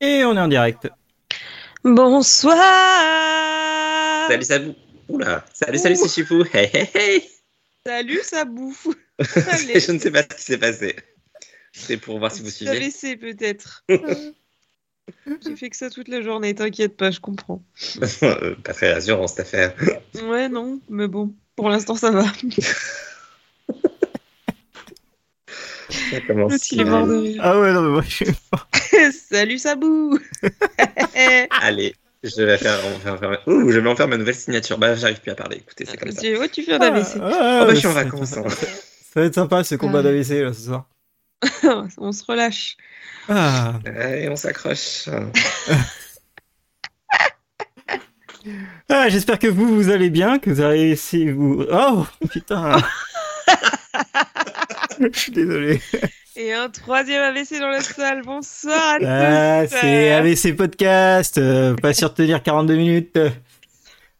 Et on est en direct. Bonsoir Salut Sabou Oula Salut, salut, c'est Chipou Hey, hey, hey Salut Sabou Je ne sais pas ce qui s'est passé. C'est pour voir si vous suivez. laissé peut-être. J'ai fait que ça toute la journée, t'inquiète pas, je comprends. pas très rassurant cette affaire. Ouais, non, mais bon, pour l'instant ça va. Ça commence. il est mort de rire. Ah ouais, non, mais moi je suis Salut Sabou Allez, je vais faire, Ouh, je vais en faire ma nouvelle signature. Bah, j'arrive plus à parler. Écoutez, c'est comme ça. Tu, ouais, tu fais un AVC. Ah, Oh, bah, je suis en vacances. hein. Ça va être sympa ce combat Ah. d'AVC là ce soir. On se relâche. Ah. Allez, on s'accroche. Ah, j'espère que vous, vous allez bien, que vous avez essayé vous. Oh putain Je suis désolé. Et un troisième AVC dans la salle. Bonsoir à tous. Ah, c'est AVC Podcast, euh, pas sûr de tenir 42 minutes.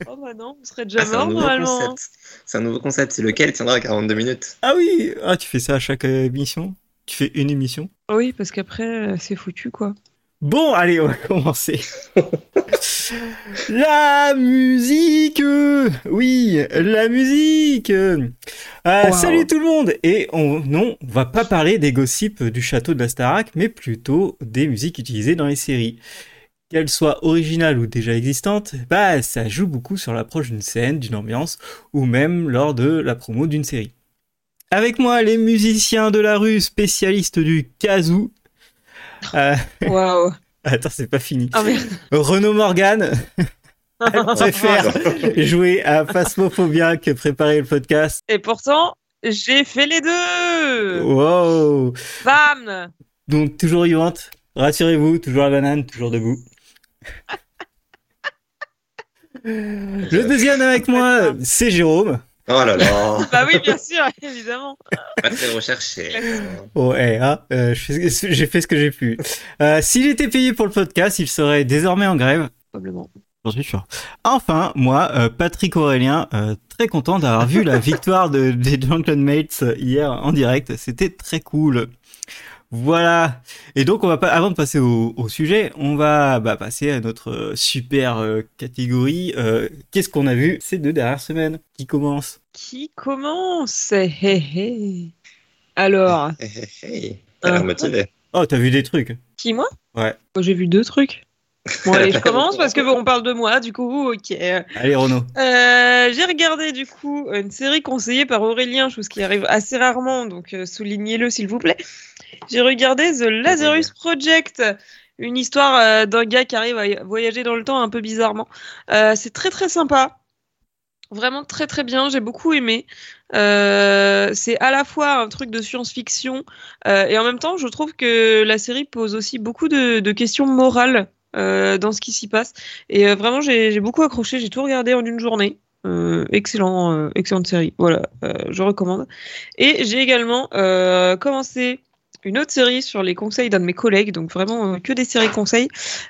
Oh bah non, on serait déjà Ah, mort normalement. C'est un nouveau concept. C'est lequel? Tiendra 42 minutes. Ah oui, ah, tu fais ça à chaque euh, émission? Tu fais une émission? Oui, parce qu'après, euh, c'est foutu quoi. Bon, allez, on va commencer. la musique Oui, la musique Euh, Wow. Salut tout le monde Et on, non, on va pas parler des gossips du château de la Starac, mais plutôt des musiques utilisées dans les séries. Qu'elles soient originales ou déjà existantes, bah ça joue beaucoup sur l'approche d'une scène, d'une ambiance, ou même lors de la promo d'une série. Avec moi, les musiciens de la rue, spécialistes du kazoo. Euh, Waouh. Attends, c'est pas fini. Merde. Renaud Morgan préfère jouer à Phasmophobia que préparer le podcast. Et pourtant, j'ai fait les deux. Wow Bam Donc, toujours vivante, rassurez-vous, toujours la banane, toujours debout. Le deuxième avec moi, c'est Jérôme. Oh là là. Bah oui, bien sûr, évidemment. Pas très recherché. Oh, eh, ah, euh, j'ai fait ce que j'ai pu. Euh, S'il était payé pour le podcast, il serait désormais en grève. Probablement. J'en suis sûr. Enfin, moi, euh, Patrick Aurélien, euh, très content d'avoir vu la victoire de, des Drunken Mates hier en direct. C'était très cool. Voilà. Et donc, on va pas, avant de passer au, au sujet, on va bah, passer à notre euh, super euh, catégorie. Euh, Qu'est-ce qu'on a vu ces deux dernières semaines? Qui commence? Qui commence? Hé hé. Alors, Hey, hey, hey. T'as l'air Euh. motivé. Oh, t'as vu des trucs qui moi? Ouais. Moi, J'ai vu deux trucs. Bon, allez, je commence parce que bon, on parle de moi, du coup, ok. Allez, Renaud. Euh, j'ai regardé du coup une série conseillée par Aurélien, chose qui arrive assez rarement, donc euh, soulignez-le s'il vous plaît. J'ai regardé The Lazarus Project, une histoire euh, d'un gars qui arrive à voyager dans le temps un peu bizarrement. Euh, c'est très très sympa, vraiment très très bien, j'ai beaucoup aimé. Euh, c'est à la fois un truc de science-fiction euh, et en même temps, je trouve que la série pose aussi beaucoup de, de questions morales dans ce qui s'y passe. Et vraiment, j'ai beaucoup accroché, j'ai tout regardé en une journée. Euh, excellent, euh, excellente série. Voilà, euh, je recommande. Et j'ai également commencé une autre série sur les conseils d'un de mes collègues, donc vraiment euh, que des séries conseils,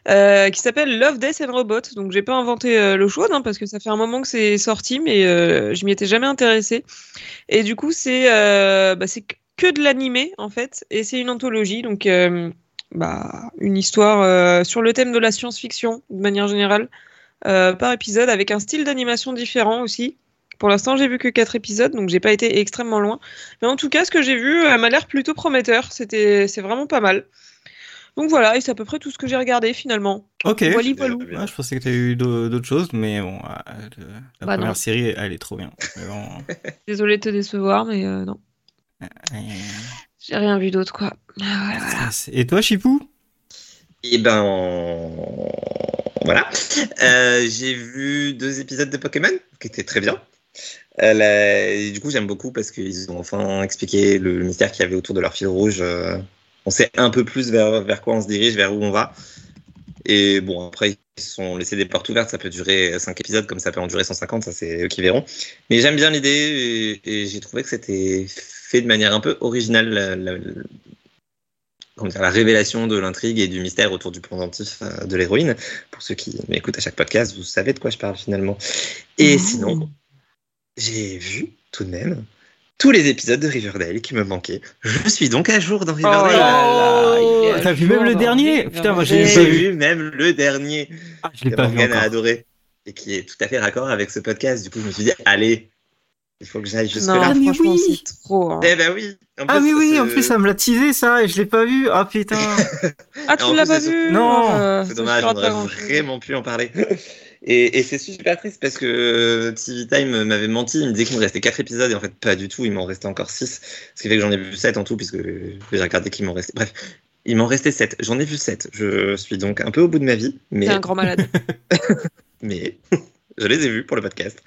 euh, qui s'appelle Love, Death and Robots. Donc j'ai pas inventé euh, l'eau hein, parce que ça fait un moment que c'est sorti, mais euh, je m'y étais jamais intéressée. Et du coup, c'est bah, c'est que de l'animé en fait, et c'est une anthologie, donc bah, une histoire sur le thème de la science-fiction de manière générale par épisode avec un style d'animation différent aussi. Pour l'instant, j'ai vu que 4 épisodes, donc j'ai pas été extrêmement loin. Mais en tout cas, ce que j'ai vu euh, m'a l'air plutôt prometteur. C'était, c'est vraiment pas mal. Donc voilà, et c'est à peu près tout ce que j'ai regardé finalement. Ok. Wally. Ouais, je pensais que t'avais eu d'au- d'autres choses, mais bon, euh, la Bah première non. série, elle est trop bien. Bon, Désolée de te décevoir, mais euh, non, j'ai rien vu d'autre quoi. Ah, voilà, voilà. Et toi, Chipou? Et ben voilà. Euh, j'ai vu deux épisodes de Pokémon qui étaient très bien. Euh, et du coup, j'aime beaucoup parce qu'ils ont enfin expliqué le mystère qu'il y avait autour de leur fil rouge. Euh, on sait un peu plus vers, vers quoi on se dirige, vers où on va. Et bon, après, ils se sont laissés des portes ouvertes. Ça peut durer 5 épisodes comme ça peut en durer 150. Ça, c'est eux qui verront. Mais j'aime bien l'idée et, et j'ai trouvé que c'était fait de manière un peu originale. la- la révélation de l'intrigue et du mystère autour du pendentif euh, de l'héroïne. Pour ceux qui m'écoutent à chaque podcast, vous savez de quoi je parle finalement. Et Mmh. sinon, j'ai vu tout de même tous les épisodes de Riverdale qui me manquaient. Je suis donc à jour dans Oh Riverdale. est à T'as vu même le dernier Riverdale. Putain, moi, j'ai vu. vu même le dernier Ah, je l'ai que pas vu Morgane a adoré et qui est tout à fait raccord avec ce podcast. Du coup, je me suis dit, allez, il faut que j'aille Non, jusque-là. mais franchement, oui. c'est trop. hein. Eh ben oui. En Ah plus, oui, en plus, ça me l'a teasé, ça, et je l'ai pas vu. Ah putain. Ah, tu l'as pas c'est vu Non. euh, C'est dommage, grand-chose. vraiment pu en parler. Et, et c'est super triste parce que euh, TV Time m'avait menti, il me disait qu'il me restait 4 épisodes et en fait pas du tout, il m'en restait encore 6. Ce qui fait que j'en ai vu 7 en tout puisque j'ai regardé qu'il m'en restait. Bref, il m'en restait 7. J'en ai vu 7. Je suis donc un peu au bout de ma vie, mais, T'es un grand malade. mais je les ai vus pour le podcast.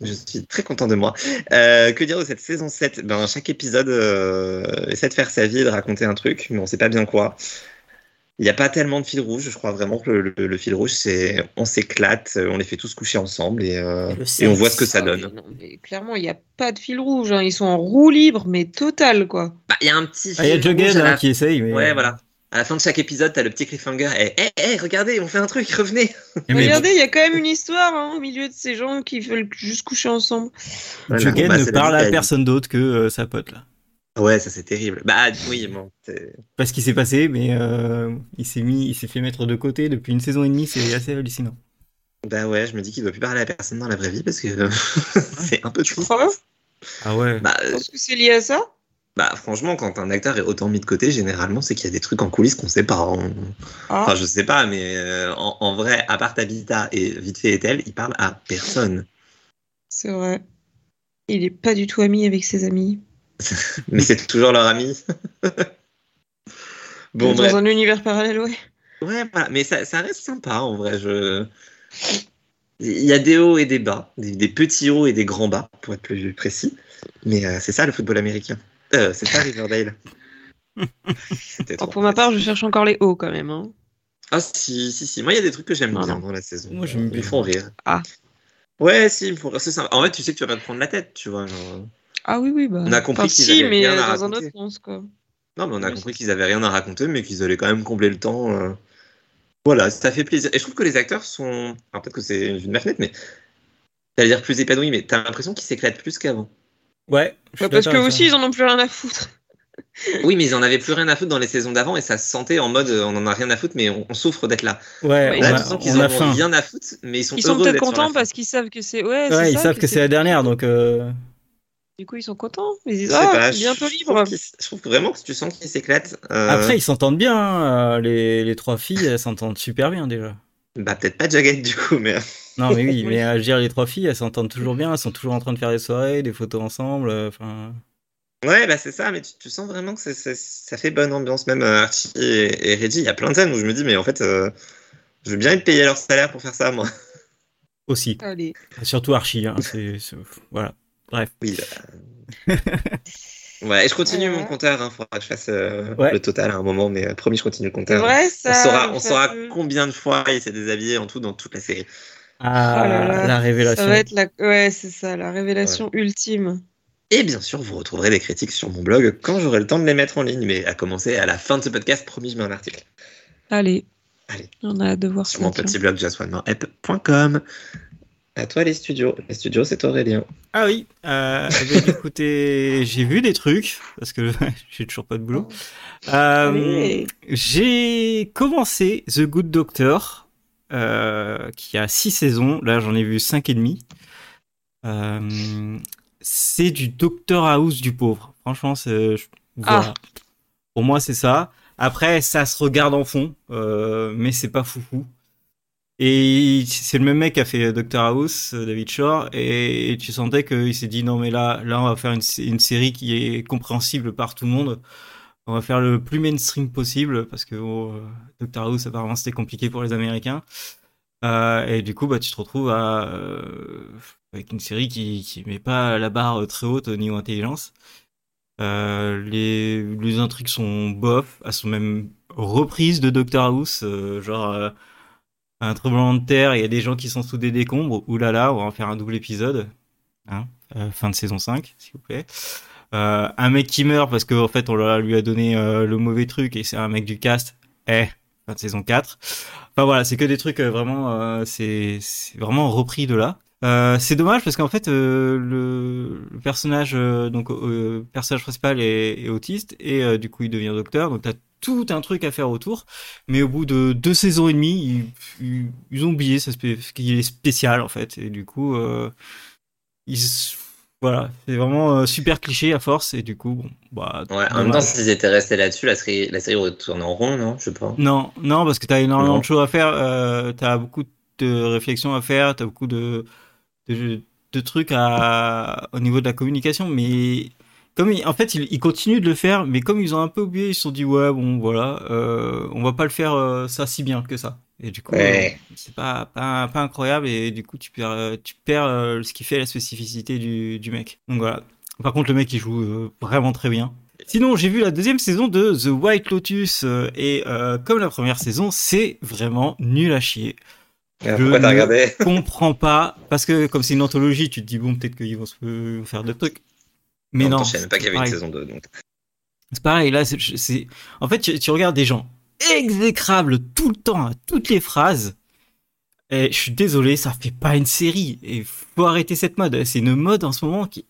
Je suis très content de moi. Euh, que dire de cette saison 7 ben, Chaque épisode euh, essaie de faire sa vie, de raconter un truc, mais on sait pas bien quoi. Il n'y a pas tellement de fil rouge. Je crois vraiment que le, le- le fil rouge, c'est on s'éclate, on les fait tous coucher ensemble et, euh, et on voit ce que ça Ah, donne. mais non, mais clairement, il n'y a pas de fil rouge. hein. Ils sont en roue libre, mais total, quoi. Bah, Il y a un petit Ah, il y a Jughead à la- hein, qui essaye, mais. Ouais, voilà. À la fin de chaque épisode, t'as le petit cliffhanger. Hé, hé, regardez, on fait un truc, revenez. Et mais Regardez, il y a quand même une histoire hein, au milieu de ces gens qui veulent juste coucher ensemble. Jughead Bah, ne parle à personne d'autre que euh, sa pote, là. Ouais, ça c'est terrible. Bah oui, bon. Pas ce qui s'est passé, mais euh, il s'est mis, il s'est fait mettre de côté depuis une saison et demie, c'est assez hallucinant. Bah ouais, je me dis qu'il doit plus parler à personne dans la vraie vie parce que c'est un peu Tu triste. crois Ah ouais. Bah, Je euh, pense que c'est lié à ça? bah franchement, quand un acteur est autant mis de côté, généralement, c'est qu'il y a des trucs en coulisses qu'on sait pas. Ah. Enfin, je sais pas, mais euh, en, en vrai, à part Tabitha et vite fait et elle, il parle à personne. C'est vrai. Il est pas du tout ami avec ses amis. Mais c'est toujours leur ami. bon, Dans bref. un univers parallèle, ouais. Ouais, voilà. Mais ça, ça reste sympa en vrai. Je... Il y a des hauts et des bas, des, des petits hauts et des grands bas, pour être plus précis. Mais euh, c'est ça le football américain. Euh, c'est ça Riverdale. Alors, trop. pour ma part, je cherche encore les hauts quand même. hein. Ah si, si, si. Moi, il y a des trucs que j'aime bien non. dans la saison. Moi, Ils bien. me font rire. Ah. Ouais, si, ils me font rire. C'est sympa. En fait, tu sais que tu vas pas te prendre la tête, tu vois. genre. Ah oui, oui, bah. On a compris enfin, qu'ils si, avaient mais rien à dans un autre sens, quoi. Non, mais on a Oui, compris qu'ils avaient rien à raconter, mais qu'ils allaient quand même combler le temps. euh. Voilà, ça fait plaisir. Et je trouve que les acteurs sont. Alors peut-être que c'est une vue de ma fenêtre, mais. T'allais dire plus épanouis, mais t'as l'impression qu'ils s'éclatent plus qu'avant. Ouais. je suis Bah, parce que aussi, ils en ont plus rien à foutre. Oui, mais ils en avaient plus rien à foutre dans les saisons d'avant et ça se sentait en mode on en a rien à foutre, mais on, on souffre d'être là. Ouais, Ouais, on a, qu'ils en a ont faim. rien à foutre, mais ils sont Ils sont peut-être contents parce qu'ils savent que c'est. Ouais, Ouais, ils ça, savent que c'est la dernière, donc. euh, Du coup, ils sont contents. Ils disent Ah, pas, je- bientôt je libre. Je trouve vraiment que tu sens qu'ils s'éclatent. Euh, Après, ils s'entendent bien. hein, euh, Les, les trois filles, elles s'entendent super bien déjà. Bah, peut-être pas Jagged du coup, mais. Non, mais oui, mais euh, je veux dire, les trois filles, elles s'entendent toujours bien. Elles sont toujours en train de faire des soirées, des photos ensemble. euh, Enfin. Ouais, bah c'est ça, mais tu, tu sens vraiment que ça fait bonne ambiance. Même euh, Archie et, et Reggie, il y a plein de scènes où je me dis, mais en fait, euh, je veux bien être payé leur salaire pour faire ça, moi. aussi. Allez. Surtout Archie. Hein, c'est- Voilà. Bref. Oui. euh, Ouais, et je continue Ouais. mon compteur, il faudra que je fasse euh, Ouais. le total à un moment, mais euh, promis, je continue le compteur. vrai, on ça. saura, on saura combien de fois il s'est déshabillé en tout dans toute la série. Ah, Oh là là, la révélation. Ça va être la. Ouais, c'est ça, la révélation ultime. Et bien sûr, vous retrouverez les critiques sur mon blog quand j'aurai le temps de les mettre en ligne, mais à commencer à la fin de ce podcast, promis, je mets un article. Allez. Allez. On a hâte de voir sur ça. mon petit blog jaswanmarapp.com. À toi les studios. Les studios, c'est Aurélien. Ah oui, euh, eh ben, écoutez, j'ai vu des trucs, parce que j'ai toujours pas de boulot. Euh, j'ai commencé The Good Doctor, euh, qui a six saisons. Là, j'en ai vu cinq et demi. C'est du Doctor House du pauvre. Franchement, c'est, voilà. Pour moi, c'est ça. Après, ça se regarde en fond, mais c'est pas foufou. Et c'est le même mec qui a fait Doctor House, euh, David Shore, et, tu sentais qu'il s'est dit non mais là, là on va faire une, série qui est compréhensible par tout le monde. On va faire le plus mainstream possible parce que oh, euh, Doctor House apparemment c'était compliqué pour les Américains. Euh, et du coup bah tu te retrouves à, euh, avec une série qui qui met pas la barre très haute au niveau intelligence. Euh, les, les intrigues sont bof, elles sont même reprises de Doctor House, euh, genre un tremblement de terre, il y a des gens qui sont sous des décombres, oulala, on va en faire un double épisode, hein, euh, fin de saison 5, s'il vous plaît. Euh, un mec qui meurt parce qu'en fait on lui a donné euh, le mauvais truc et c'est un mec du cast, eh, fin de saison 4. Enfin voilà, c'est que des trucs vraiment, c'est vraiment repris de là. C'est dommage parce qu'en fait le, personnage donc personnage principal est, autiste et du coup il devient docteur donc tout un truc à faire autour mais au bout de deux saisons et demie ils, ont oublié spé- qu'il est spécial en fait et du coup euh, ils voilà c'est vraiment euh, super cliché à force et du coup bon bah Ouais, en même temps, s'ils étaient restés là-dessus, la série, la série aurait tourné en rond, non Je sais pas. Non, non, parce que t'as énormément Non. de choses à faire. Euh, t'as beaucoup de réflexions à faire. T'as beaucoup de, de, de trucs à, au niveau de la communication. Mais comme ils- en fait, ils, ils continuent de le faire, mais comme ils ont un peu oublié, ils se sont dit ouais, bon, voilà, euh, on va pas le faire euh, ça si bien que ça. Et du coup, Ouais. euh, c'est pas, pas pas incroyable. Et du coup, tu perds tu perds ce qui fait la spécificité du du mec. Donc voilà. Par contre, le mec, il joue vraiment très bien. Sinon, j'ai vu la deuxième saison de The White Lotus et comme la première saison, c'est vraiment nul à chier. Euh, Je Pourquoi t'as ne- regardé? Comprends pas parce que comme c'est une anthologie, tu te dis bon peut-être qu'ils vont se faire d'autres trucs. Mais En non, temps, Je savais même pas qu'il y avait une saison 2. Donc... c'est pareil. Là, c'est- en fait tu, tu regardes des gens exécrables tout le temps à toutes les phrases. Et je suis désolé, ça fait pas une série. Et faut arrêter cette mode. C'est une mode en ce moment qui,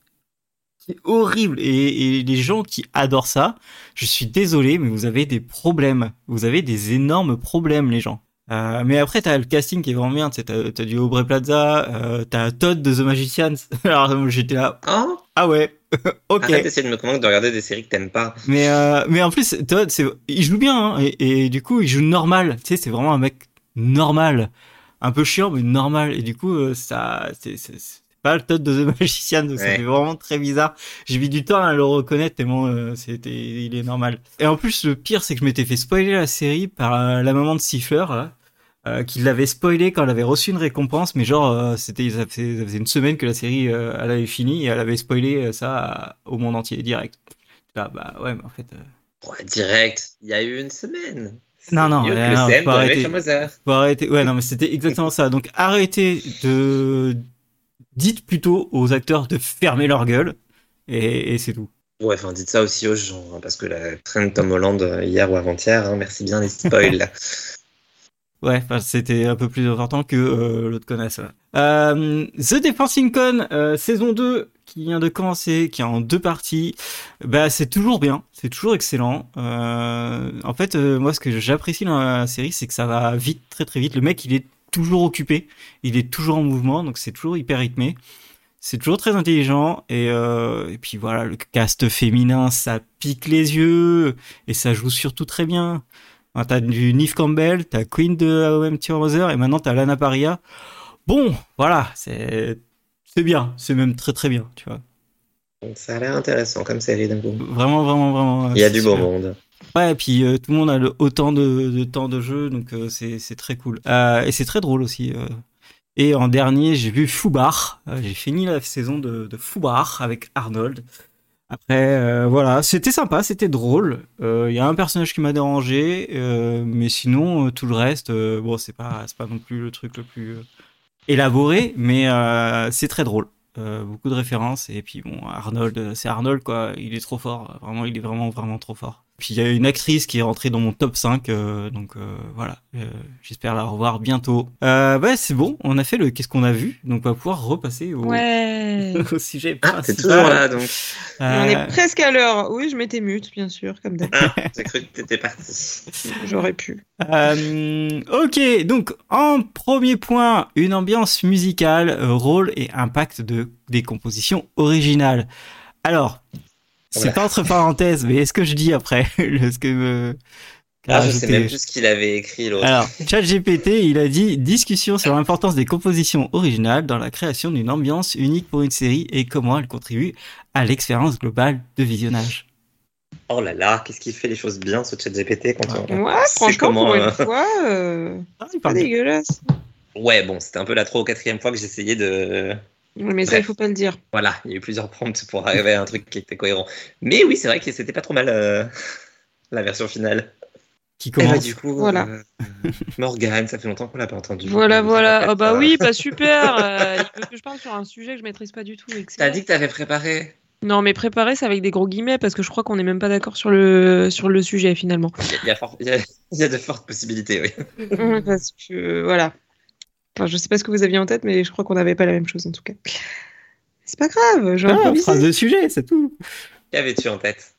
qui est horrible. Et, et les gens qui adorent ça, je suis désolé, mais vous avez des problèmes. Vous avez des énormes problèmes, les gens. Euh, mais après, t'as le casting qui est vraiment bien. T'as t'as du Aubrey Plaza, euh, t'as Todd de The Magicians. Alors j'étais là, Oh ah ouais, ok. Arrête d'essayer de me convaincre de regarder des séries que t'aimes pas. Mais euh, mais en plus Todd il joue bien hein, et, et du coup il joue normal tu sais c'est vraiment un mec normal un peu chiant mais normal et du coup euh, ça c'est pas le Todd de The Magician donc ça Ouais. fait vraiment très bizarre j'ai mis du temps à le reconnaître tellement euh, c'était il est normal et en plus le pire c'est que je m'étais fait spoiler la série par euh, la maman de Siffler là euh, qui l'avait spoilé quand elle avait reçu une récompense mais genre euh, c'était ça faisait, ça faisait une semaine que la série euh, elle avait fini et elle avait spoilé euh, ça à- au monde entier direct Là, bah ouais mais en fait Ouais, direct, il y a eu une semaine. Non, non, le non, faut arrêter. Faut arrêter. Ouais, non, mais c'était exactement ça. Donc arrêtez de. Dites plutôt aux acteurs de fermer leur gueule. Et, et c'est tout. Ouais, enfin, dites ça aussi aux gens, hein, parce que la traîne Tom Holland hier ou avant-hier, hein, merci bien les spoils. Ouais, c'était un peu plus important que euh, l'autre connasse. Euh, The Defensing Con, euh, saison 2, qui vient de commencer, qui est en deux parties. Bah, c'est toujours bien. C'est toujours excellent. En fait, moi, ce que j'apprécie dans la série, c'est que ça va vite, très très vite. Le mec, il est toujours occupé. Il est toujours en mouvement, donc c'est toujours hyper rythmé. C'est toujours très intelligent et puis voilà le cast féminin ça pique les yeux et ça joue surtout très bien. Enfin, t'as du Neve Campbell, t'as Queen de Your Mother et maintenant t'as Lana Paria. Bon, voilà, c'est c'est bien, c'est même très très bien, tu vois. Donc, ça a l'air intéressant comme série d'un coup. Vraiment, vraiment, vraiment. Il y a du beau monde. Ouais, et puis euh, tout le monde a le, autant de, de temps de jeu, donc euh, c'est c'est très cool. Euh, et c'est très drôle aussi. euh. Et en dernier, j'ai vu Foubar. J'ai fini la saison de, de Foubar avec Arnold. Après, euh, voilà, c'était sympa, c'était drôle. Euh, Il y a un personnage qui m'a dérangé, euh, mais sinon euh, tout le reste, euh, bon, c'est pas pas non plus le truc le plus euh, élaboré, mais euh, c'est très drôle. Euh, beaucoup de références et puis bon Arnold euh, c'est Arnold quoi il est trop fort vraiment il est vraiment vraiment trop fort puis il y a une actrice qui est rentrée dans mon top 5 euh, donc euh, voilà Euh, j'espère la revoir bientôt euh, ouais c'est bon on a fait le qu'est-ce qu'on a vu donc on va pouvoir repasser au, Ouais. au sujet Ah, t'es principal. toujours là, donc. On est presque à l'heure. Oui, je m'étais mute, bien sûr, comme d'hab. Ah, j'ai cru que t'étais parti. J'aurais pu. Euh, ok, donc en premier point, une ambiance musicale, rôle et impact de des compositions originales. Alors, Voilà. pas entre parenthèses, mais est-ce que je dis après ce que euh, Ah, je sais même plus ce qu'il avait écrit l'autre. Alors, ChatGPT, il a dit discussion sur l'importance des compositions originales dans la création d'une ambiance unique pour une série et comment elle contribue à l'expérience globale de visionnage. Oh là là, qu'est-ce qu'il fait les choses bien, ce chat GPT quand on... Ouais, franchement, comment, pour euh, une fois, euh, Ah, il c'est pas parle bien. dégueulasse. Ouais, bon, c'était un peu la trois ou quatrième fois que j'essayais de... Mais ça, il faut pas le dire. Voilà, il y a eu plusieurs prompts pour arriver à un truc qui était cohérent. Mais oui, c'est vrai que c'était pas trop mal euh, la version finale. Qui Et bah, commence du coup, Voilà. euh, Morgane, ça fait longtemps qu'on l'a pas entendu. Voilà, voilà. Ah bah ça. oui, bah super. euh, il veut que je parle sur un sujet que je maîtrise pas du tout. T'as dit que t'avais préparé. Non, mais préparer, c'est avec des gros guillemets parce que je crois qu'on n'est même pas d'accord sur le sur le sujet finalement. Y a, il y a- il y a de fortes possibilités, oui. parce que voilà. Enfin, je sais pas ce que vous aviez en tête, mais je crois qu'on n'avait pas la même chose en tout cas. C'est pas grave, je Ah, de sujet, c'est tout. Qu'avais-tu en tête?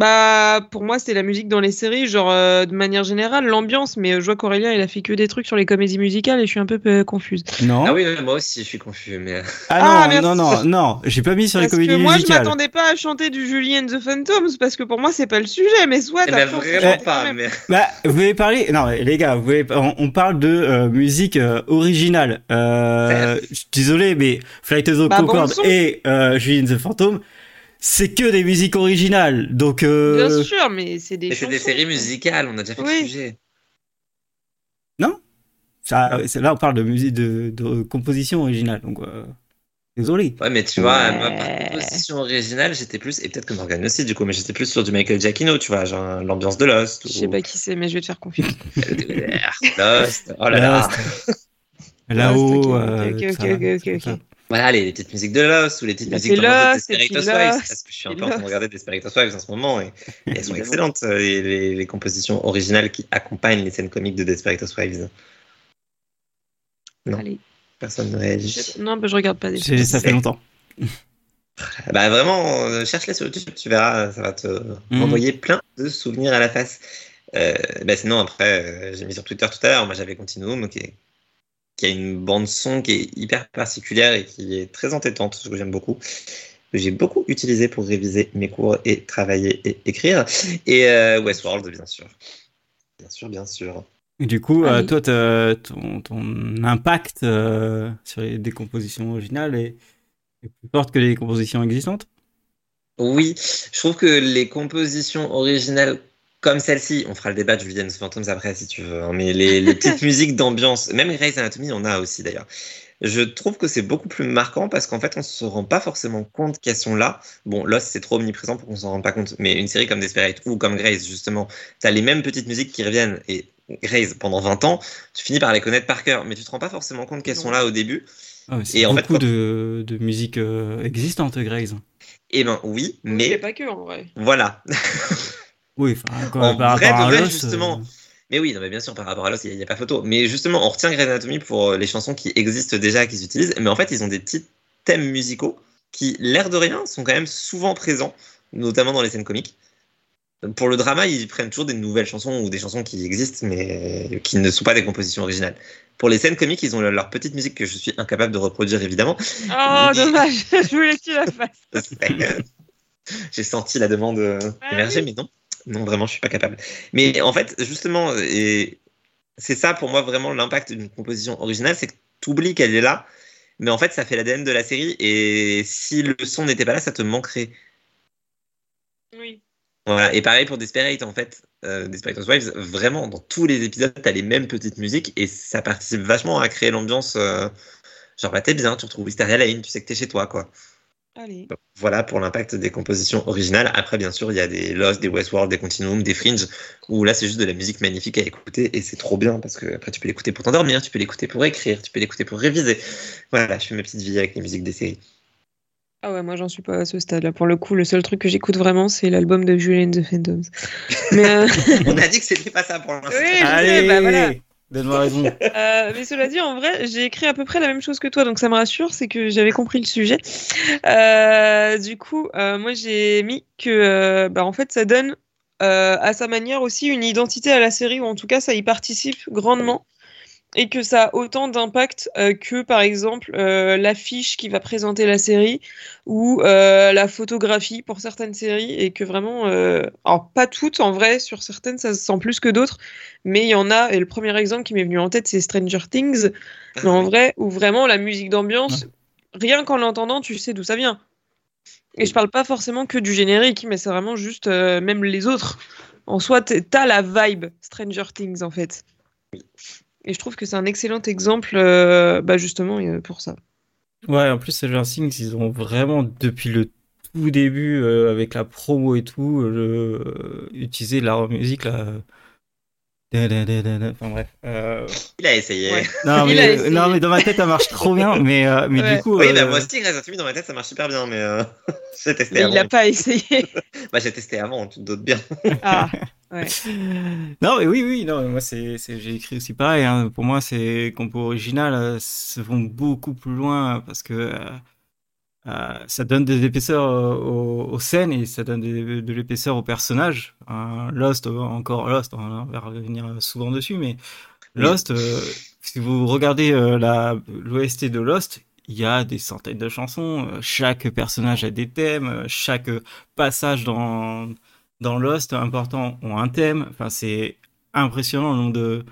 Bah, pour moi, c'est la musique dans les séries, genre euh, de manière générale, l'ambiance, mais euh, je vois qu'Aurélien, il a fait que des trucs sur les comédies musicales et je suis un peu euh, confuse. Non. Ah oui, oui, moi aussi, je suis confus. Mais... Ah, Ah, merci. non, non, non, non. J'ai pas mis sur les comédies que moi, je musicales. m'attendais pas à chanter du Julie and the Phantoms, parce que pour moi, c'est pas le sujet, mais soit Eh se vraiment pas. Mais... Bah, vous voulez parler Non, mais les gars, vous voulez... on, on parle de euh, musique euh, originale. Euh, je suis désolé, mais Flight of the Bah, Concorde et euh, Julie and the Phantom, c'est que des musiques originales. Donc, euh, Bien sûr, mais c'est des c'est des séries musicales, on a déjà fait Oui. le sujet. ça, c'est- là, on parle de musique de, de composition originale. Donc, euh, désolé. Ouais, mais tu vois, Ouais. moi, par composition originale, j'étais plus, et peut-être que Morgan aussi, du coup, mais j'étais plus sur du Michael Giacchino, tu vois, genre l'ambiance de Lost. Je sais ou- pas qui c'est, mais je vais te faire confiance. Lost. Oh là là. Là-haut. Lost, ok, euh, ok, ok, ça- ok, ok, ça- ok. Voilà, les, les petites musiques de Lost ou les petites a musiques de Desperate Lost, et puis Wives, Lost, parce que je suis un peu en train de regarder Desperate Wives en ce moment, et, et elles sont excellentes, euh, les, les, les compositions originales qui accompagnent les scènes comiques de Desperate Wives. Non. Allez. Personne ne réagit. Non, bah, je regarde pas des c'est- Ça fait longtemps. Bah vraiment, euh, cherche-les sur YouTube, tu verras, ça va te Mhm. renvoyer plein de souvenirs à la face. Euh, bah sinon, après, euh, j'ai mis sur Twitter tout à l'heure, moi j'avais Continuum, qui, est- qui a une bande son qui est hyper particulière et qui est très entêtante, ce que j'aime beaucoup. que J'ai beaucoup utilisé pour réviser mes cours et travailler et écrire. Et euh, Westworld, bien sûr. Bien sûr, bien sûr. Et du coup, Ah euh, oui. toi, ton, ton impact euh, sur les décompositions originales est, est plus forte que les compositions existantes? Oui, je trouve que les compositions originales comme celle-ci, on fera le débat de Julian Phantoms après si tu veux, hein, mais les, les petites musiques d'ambiance, même Grey's Anatomy, on a aussi d'ailleurs. Je trouve que c'est beaucoup plus marquant parce qu'en fait, on se rend pas forcément compte qu'elles sont là. Bon, Lost, c'est trop omniprésent pour qu'on s'en rende pas compte, mais une série comme Desperate ou comme Grey's, justement, tu as les mêmes petites musiques qui reviennent et Grey's, pendant 20 ans, tu finis par les connaître par cœur, mais tu te rends pas forcément compte qu'elles sont là au début. Ah, Et en fait, de, de musique euh, existante, Grace. Eh ben oui, Mais mais pas que en vrai. voilà. Oui, enfin, quoi, En par vrai, rapport à de vrai, Lost, justement, euh, Mais oui, non, mais bien sûr, par rapport à Lost, il n'y a, pas photo. Mais justement, on retient Grey's Anatomy pour euh, les chansons qui existent déjà, qu'ils utilisent. Mais en fait, ils ont des petits thèmes musicaux qui, l'air de rien, sont quand même souvent présents, notamment dans les scènes comiques. Pour le drama, ils prennent toujours des nouvelles chansons ou des chansons qui existent, mais qui ne sont pas des compositions originales. Pour les scènes comiques, ils ont leur petite musique que je suis incapable de reproduire, évidemment. Oh, Mais- dommage. je voulais que tu la fasses. J'ai senti la demande euh, Ah émerger, oui. mais non. Non, vraiment, je suis pas capable. Mais en fait, justement, et c'est ça pour moi vraiment l'impact d'une composition originale, c'est que tu oublies qu'elle est là, mais en fait, ça fait l'ADN de la série, et si le son n'était pas là, ça te manquerait. Oui. Voilà. Et pareil pour Desperate, en fait, euh, Desperate Housewives, vraiment, dans tous les épisodes, t'as les mêmes petites musiques, et ça participe vachement à créer l'ambiance. euh, genre, bah, t'es bien, tu retrouves Wisteria Lane, tu sais que t'es chez toi, quoi. Allez. Voilà pour l'impact des compositions originales. Après, bien sûr, il y a des Lost, des Westworld, des Continuum, des Fringe, où là, c'est juste de la musique magnifique à écouter et c'est trop bien parce que après, tu peux l'écouter pour t'endormir, tu peux l'écouter pour écrire, tu peux l'écouter pour réviser. Voilà, je fais ma petite vie avec les musiques des séries. Ah ouais, moi j'en suis pas à ce stade-là. Pour le coup, le seul truc que j'écoute vraiment, c'est l'album de Julian the Phantoms. Mais, euh, On a dit que c'était pas ça pour l'instant. oui, je sais, Allez, bah voilà. Donne-moi raison. Euh, mais cela dit, en vrai, j'ai écrit à peu près la même chose que toi, donc ça me rassure, c'est que j'avais compris le sujet. Euh, du coup, euh, moi j'ai mis que, bah, en fait, ça donne à sa manière aussi une identité à la série, ou en tout cas, ça y participe grandement. Et que ça a autant d'impact euh, que, par exemple, euh, l'affiche qui va présenter la série ou euh, la photographie pour certaines séries. Et que vraiment, alors pas toutes en vrai, sur certaines ça se sent plus que d'autres, mais il y en a, et le premier exemple qui m'est venu en tête, c'est Stranger Things, mais en vrai, où vraiment la musique d'ambiance, rien qu'en l'entendant, tu sais d'où ça vient. Et je parle pas forcément que du générique, mais c'est vraiment juste même les autres. En soi, t'as la vibe Stranger Things en fait. Et je trouve que c'est un excellent exemple, euh, bah justement, euh, pour ça. Ouais, en plus, Stranger Things, ils ont vraiment, depuis le tout début, euh, avec la promo et tout, utilisé la musique Enfin bref. Euh... Il a essayé. Ouais. Non, mais, a essayé. non, mais dans ma tête, ça marche trop bien. Mais, euh, mais Ouais. du coup. Oui, euh, bah, moi aussi, Grey's Anatomy, dans ma tête, ça marche super bien, mais euh, j'ai testé Mais avant. il a pas essayé. Bah, j'ai testé avant, tu te doutes bien. Ah, ouais. Non, mais oui, oui, non, moi, c'est, c'est, j'ai écrit aussi pareil. Hein. Pour moi, c'est compos original euh, se vont beaucoup plus loin parce que euh, ça donne de l'épaisseur euh, aux, aux scènes et ça donne de, de l'épaisseur aux personnages. Euh, Lost, encore Lost, on va revenir souvent dessus, mais Oui. Lost, euh, si vous regardez euh, l'OST de Lost, il y a des centaines de chansons. Chaque personnage a des thèmes. Chaque passage dans dans Lost important ont un thème. Enfin, c'est impressionnant le nombre de,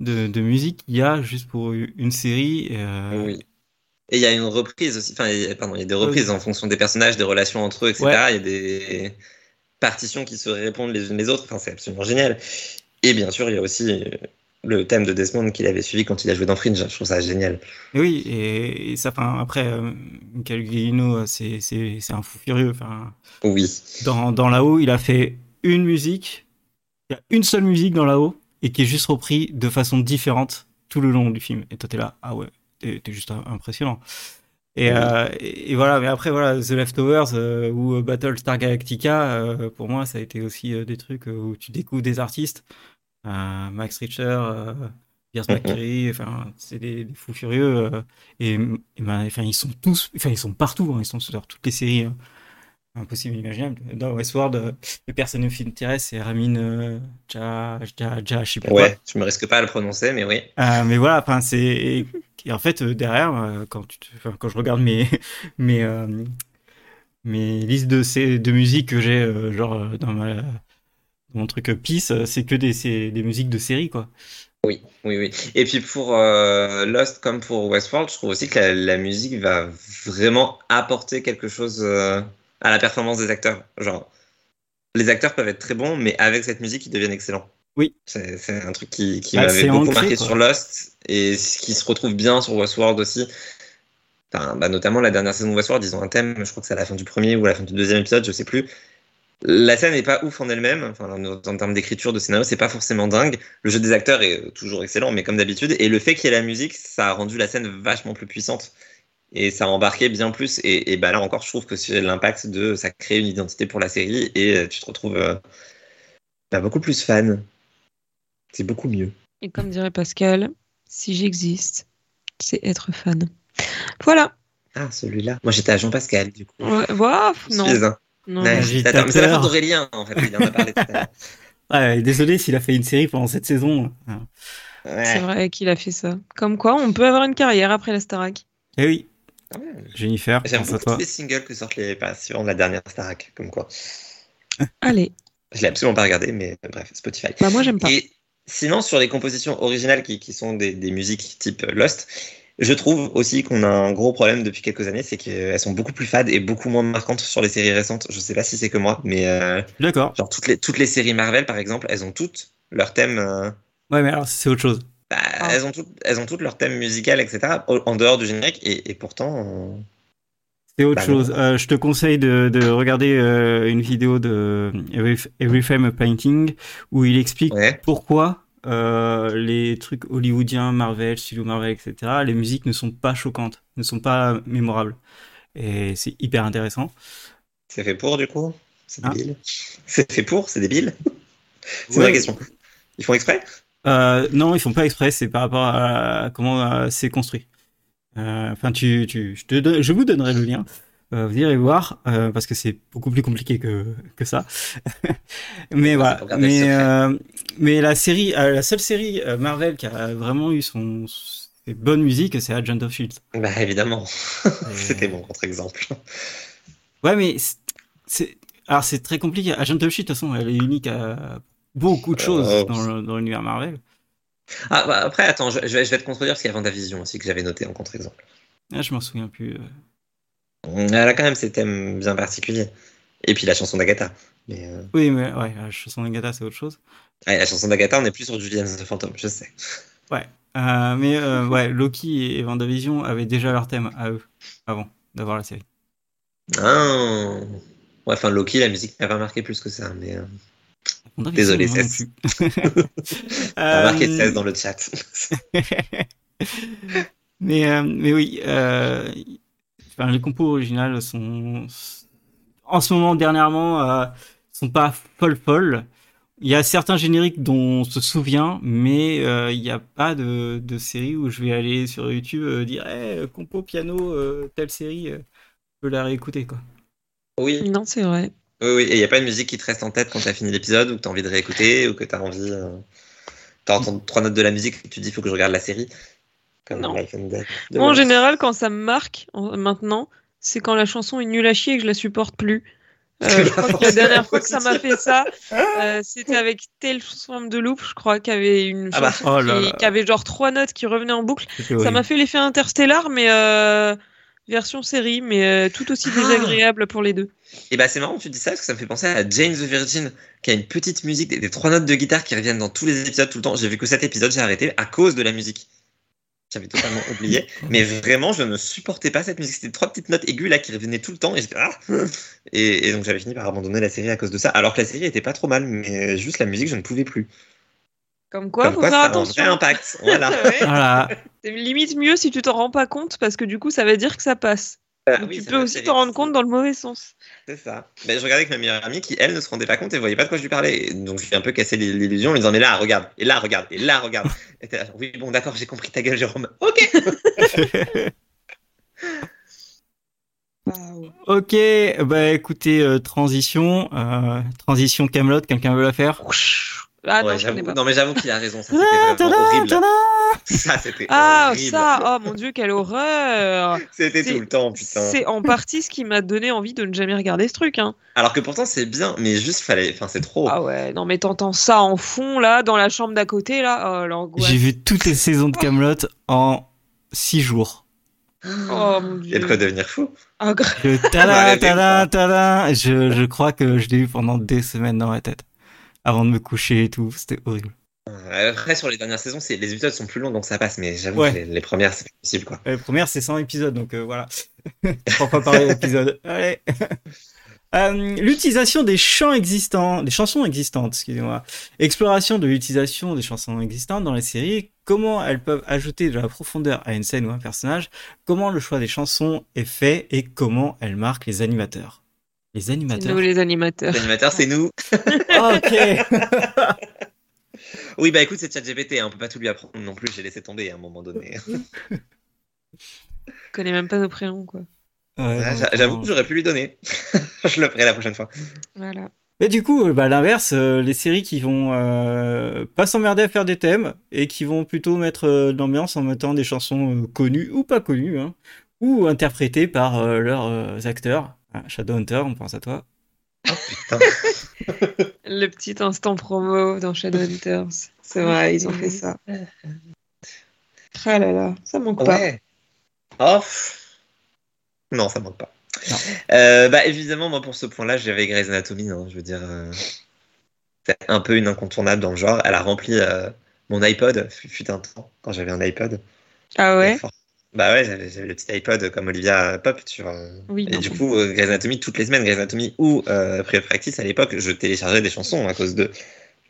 de, de musique qu'il y a juste pour une série. Oui. Et il y a une reprise aussi, enfin, il y a- pardon, il y a des reprises en fonction des personnages, des relations entre eux, etc. Ouais. Il y a des partitions qui se répondent les unes les autres. Enfin, c'est absolument génial. Et bien sûr, il y a aussi euh, le thème de Desmond qu'il avait suivi quand il a joué dans Fringe. Je trouve ça génial. Et oui, et, et ça, enfin, après, euh, Michael Giacchino, c'est, un fou furieux. Enfin, Oui. dans, dans là-haut, il a fait une musique, il y a une seule musique dans là-haut, et qui est juste repris de façon différente tout le long du film. Et toi, t'es là, ah ouais, t'es juste impressionnant. Et, euh, et, voilà, mais après, voilà, The Leftovers euh, ou euh, Battlestar Galactica, euh, pour moi, ça a été aussi des trucs où tu découvres des artistes. Max Richter, Pierce. McCreary, enfin, c'est des, des fous furieux. et et ben, enfin, ils sont tous, enfin, ils sont partout, hein, ils sont sur toutes les séries. hein. Impossible, inimaginable. Dans Westworld, euh, le personnage qui m'intéresse, c'est Ramin euh, Ja, Ja, Ja, je sais plus quoi. Ouais, je me risque pas à le prononcer, mais oui. Euh, mais voilà, enfin, c'est. Et, et en fait, euh, derrière, euh, quand, tu te- enfin, quand je regarde mes, mes, mes listes de, ces- de musique que j'ai, genre, dans, ma, dans mon truc Peace, c'est que des, c'est des musiques de série, quoi. Oui, oui, oui. Et puis pour euh, Lost comme pour Westworld, je trouve aussi que la, la musique va vraiment apporter quelque chose euh, à la performance des acteurs. Genre, les acteurs peuvent être très bons, mais avec cette musique, ils deviennent excellents. Oui. C'est un truc qui, qui Bah, m'avait beaucoup ancré, marqué quoi. sur Lost et qui se retrouve bien sur Westworld aussi. Enfin, bah, notamment la dernière saison de Westworld, ils ont un thème, je crois que c'est à la fin du premier ou à la fin du deuxième épisode, je sais plus. La scène n'est pas ouf en elle-même, enfin, en, termes d'écriture, de scénario, c'est pas forcément dingue. Le jeu des acteurs est toujours excellent, mais comme d'habitude. Et le fait qu'il y ait la musique, ça a rendu la scène vachement plus puissante. Et ça a embarqué bien plus. Et, et bah là encore, je trouve que c'est l'impact de ça crée une identité pour la série et euh, tu te retrouves euh, bah, beaucoup plus fan. C'est beaucoup mieux. Et comme dirait Pascal, si j'existe, c'est être fan. Voilà. Ah, celui-là. Moi, j'étais à Jean Pascal, du coup. Ouais, voilà, non. Suis un non. Ouais. Mais c'est la faute d'Aurélien, en fait. Il en a parlé tout à l'heure. Ouais, désolé s'il a fait une série pendant cette saison. Ouais. C'est vrai qu'il a fait ça. Comme quoi, on peut avoir une carrière après la Starac. Eh oui, Même. Jennifer, J'aime à beaucoup toi. tous les singles que sortent les passions de la dernière Starac, comme quoi. Allez. Je l'ai absolument pas regardé, mais euh, bref, Spotify. Bah, moi, j'aime pas. Et sinon, sur les compositions originales qui, qui sont des, des musiques type Lost, je trouve aussi qu'on a un gros problème depuis quelques années, c'est qu'elles sont beaucoup plus fades et beaucoup moins marquantes sur les séries récentes. Je sais pas si c'est que moi, mais euh, D'accord. genre toutes les, toutes les séries Marvel, par exemple, elles ont toutes leur thème. euh, Ouais, mais alors c'est autre chose. Ah. elles, ont toutes, elles ont toutes leur thème musical, etc., en dehors du générique, et, et pourtant. euh, C'est autre Bah, chose. Euh, je te conseille de, de regarder euh, une vidéo de Every, Frame a Painting où il explique ouais. pourquoi euh, les trucs hollywoodiens, Marvel, studio Marvel, etc., les musiques ne sont pas choquantes, ne sont pas mémorables. Et c'est hyper intéressant. C'est fait pour, du coup? C'est Hein? débile. C'est fait pour C'est débile? C'est une Ouais. vraie question. Ils font exprès? Euh, non, ils font pas exprès, c'est par rapport à comment euh, c'est construit. Euh, Enfin, tu, tu, je, te je vous donnerai le lien. Euh, vous irez voir euh, parce que c'est beaucoup plus compliqué que que ça. mais voilà. Mais euh, mais la série, euh, la seule série Marvel qui a vraiment eu son ses bonnes musiques, c'est Agent of Shield. Bah, évidemment. C'était mon contre-exemple. Ouais, mais c'est- c'est alors c'est très compliqué. Agent of Shield, de toute façon, elle est unique à beaucoup de choses Euh, dans l'univers Marvel. Ah, bah, après, attends, je, je vais, je vais te contredire parce qu'il y a Vendavision aussi que j'avais noté en contre-exemple. Ah, je m'en souviens plus. euh. Elle a quand même ses thèmes bien particuliers. Et puis la chanson d'Agatha. Euh, Oui, mais ouais, la chanson d'Agatha, c'est autre chose. ouais, la chanson d'Agatha, on n'est plus sur Julian's the Phantom, je sais. Euh, mais euh, ouais, Loki et Vendavision avaient déjà leur thème à eux avant d'avoir la série. Ah. Ouais, enfin, Loki, la musique m'a pas marqué plus que ça. Mais, euh, Désolé, 16. T'as marqué 16 dans le chat. mais, euh, mais oui, euh, enfin, les compos originales sont, en ce moment, dernièrement, euh, sont pas folles folles. Il y a certains génériques dont on se souvient, mais il n'y a pas de, de, série où je vais aller sur YouTube dire hey, compo piano telle série, je peux la réécouter quoi. Oui. Non, c'est vrai. Oui, oui, et il n'y a pas de musique qui te reste en tête quand tu as fini l'épisode ou que tu as envie de réécouter ou que tu as envie. Euh... Tu entends trois notes de la musique et tu te dis il faut que je regarde la série? Comme non. Moi, en général, quand ça me marque maintenant, c'est quand la chanson est nulle à chier et que je la supporte plus. Euh, je crois que la dernière fois que ça m'a fait ça, euh, c'était avec Tales from the Loop, je crois, qu'il y avait une ah bah. chanson oh qui, avait genre trois notes qui revenaient en boucle. Ça m'a fait l'effet interstellar, mais euh, version série, mais euh, tout aussi ah. désagréable pour les deux. Et bah c'est marrant que tu dis ça parce que ça me fait penser à Jane the Virgin qui a une petite musique, des, trois notes de guitare qui reviennent dans tous les épisodes tout le temps. J'ai vu que cet épisode, j'ai arrêté à cause de la musique. J'avais totalement oublié, mais vraiment je ne supportais pas cette musique. C'était trois petites notes aiguës là qui revenaient tout le temps et ah et, donc j'avais fini par abandonner la série à cause de ça. Alors que la série était pas trop mal, mais juste la musique je ne pouvais plus. Comme quoi, il faut faire attention. Un vrai impact. Voilà. voilà. C'est limite mieux si tu t'en rends pas compte parce que du coup, ça veut dire que ça passe. Ah tu peux aussi t'en rendre compte dans le mauvais sens. C'est ça. Mais je regardais avec ma meilleure amie qui, elle, ne se rendait pas compte et voyait pas de quoi je lui parlais. Donc je lui ai un peu cassé l'illusion en lui disant Mais là, regarde, et là, regarde, et là, regarde. et là, oui, bon, d'accord, j'ai compris ta gueule, Jérôme. Ok Ok, bah écoutez, euh, transition, euh, transition Camelot, quelqu'un veut la faire? Ah, non, mais j'avoue qu'il a raison. Ça, c'était vraiment horrible. Ça, c'était Ah, ça, oh mon dieu, quelle horreur C'était tout le temps, putain. C'est en partie ce qui m'a donné envie de ne jamais regarder ce truc. Hein. Alors que pourtant, c'est bien, mais juste, fallait. Enfin, c'est trop. Ah ouais, non, mais t'entends ça en fond, là, dans la chambre d'à côté, là. Oh, l'angoisse. J'ai vu toutes les saisons de Camelot en 6 jours. Oh mon dieu. Il y a de quoi devenir fou. Oh, je, tada, tada, tada, je, je crois que je l'ai eu pendant des semaines dans ma tête avant de me coucher et tout. C'était horrible. Après, sur les dernières saisons, les épisodes sont plus longs, donc ça passe, mais j'avoue que les, premières, c'est possible. Quoi. Les premières, c'est 100 épisodes, donc euh, voilà. Trois fois par épisode. Allez. Euh, l'utilisation des chants existants, des chansons existantes, excusez-moi. Exploration de l'utilisation des chansons existantes dans les séries. Comment elles peuvent ajouter de la profondeur à une scène ou un personnage? Comment le choix des chansons est fait? Et comment elles marquent les animateurs? Les animateurs. Nous, les animateurs. Les animateurs, c'est nous. Ah, ok. oui, bah écoute, c'est ChatGPT, hein, on peut pas tout lui apprendre non plus, j'ai laissé tomber à un moment donné. Je connais même pas nos prénoms, quoi. J'avoue que j'aurais pu lui donner. Je le ferai la prochaine fois. Voilà. Mais du coup, bah, l'inverse, euh, les séries qui vont euh, pas s'emmerder à faire des thèmes et qui vont plutôt mettre euh, l'ambiance en mettant des chansons connues ou pas connues, hein, ou interprétées par leurs acteurs. Ah, Shadowhunter, on pense à toi. Oh putain. le petit instant promo dans Shadowhunters. C'est vrai, ils ont fait ça. Ah là là, ça manque pas. Oh. Non, ça manque pas. Euh, bah évidemment, moi pour ce point-là, j'avais Grey's Anatomy. Hein, je veux dire, euh, c'est un peu une incontournable dans le genre. Elle a rempli euh, mon iPod, fut un temps quand j'avais un iPod. Ah ouais? Bah ouais, j'avais le petit iPod comme Olivia Pop, tu vois. Oui, et du coup, euh, Grey's Anatomy, toutes les semaines, Grey's Anatomy ou euh, Practice, à l'époque, je téléchargeais des chansons à cause de.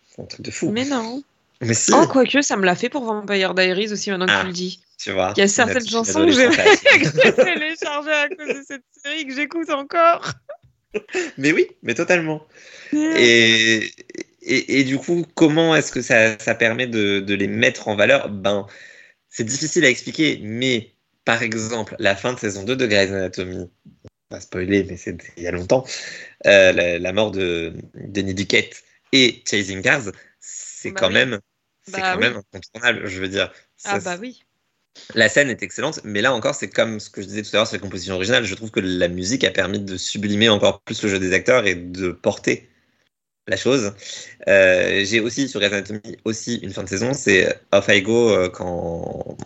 C'est un truc de fou. Mais non. Mais si. Oh, quoique, ça me l'a fait pour Vampire Diaries aussi, maintenant que tu Ah. le dis. Tu vois. Il y a certaines chansons que j'ai téléchargées à cause de cette série que j'écoute encore. Mais oui, mais totalement. Et, et, et du coup, comment est-ce que ça, ça permet de, de les mettre en valeur? Ben, c'est difficile à expliquer, mais par exemple, la fin de saison 2 de Grey's Anatomy, pas spoiler, mais c'est il y a longtemps, euh, la, la, mort de Denis Duquette et Chasing Cars, c'est Bah quand oui. même, c'est Bah quand oui. même incontournable. Je veux dire, Ah bah oui. la scène est excellente, mais là encore, c'est comme ce que je disais tout à l'heure sur la composition originale. Je trouve que la musique a permis de sublimer encore plus le jeu des acteurs et de porter la chose. Euh, J'ai aussi sur Grey's Anatomy aussi une fin de saison, c'est Off I Go euh, quand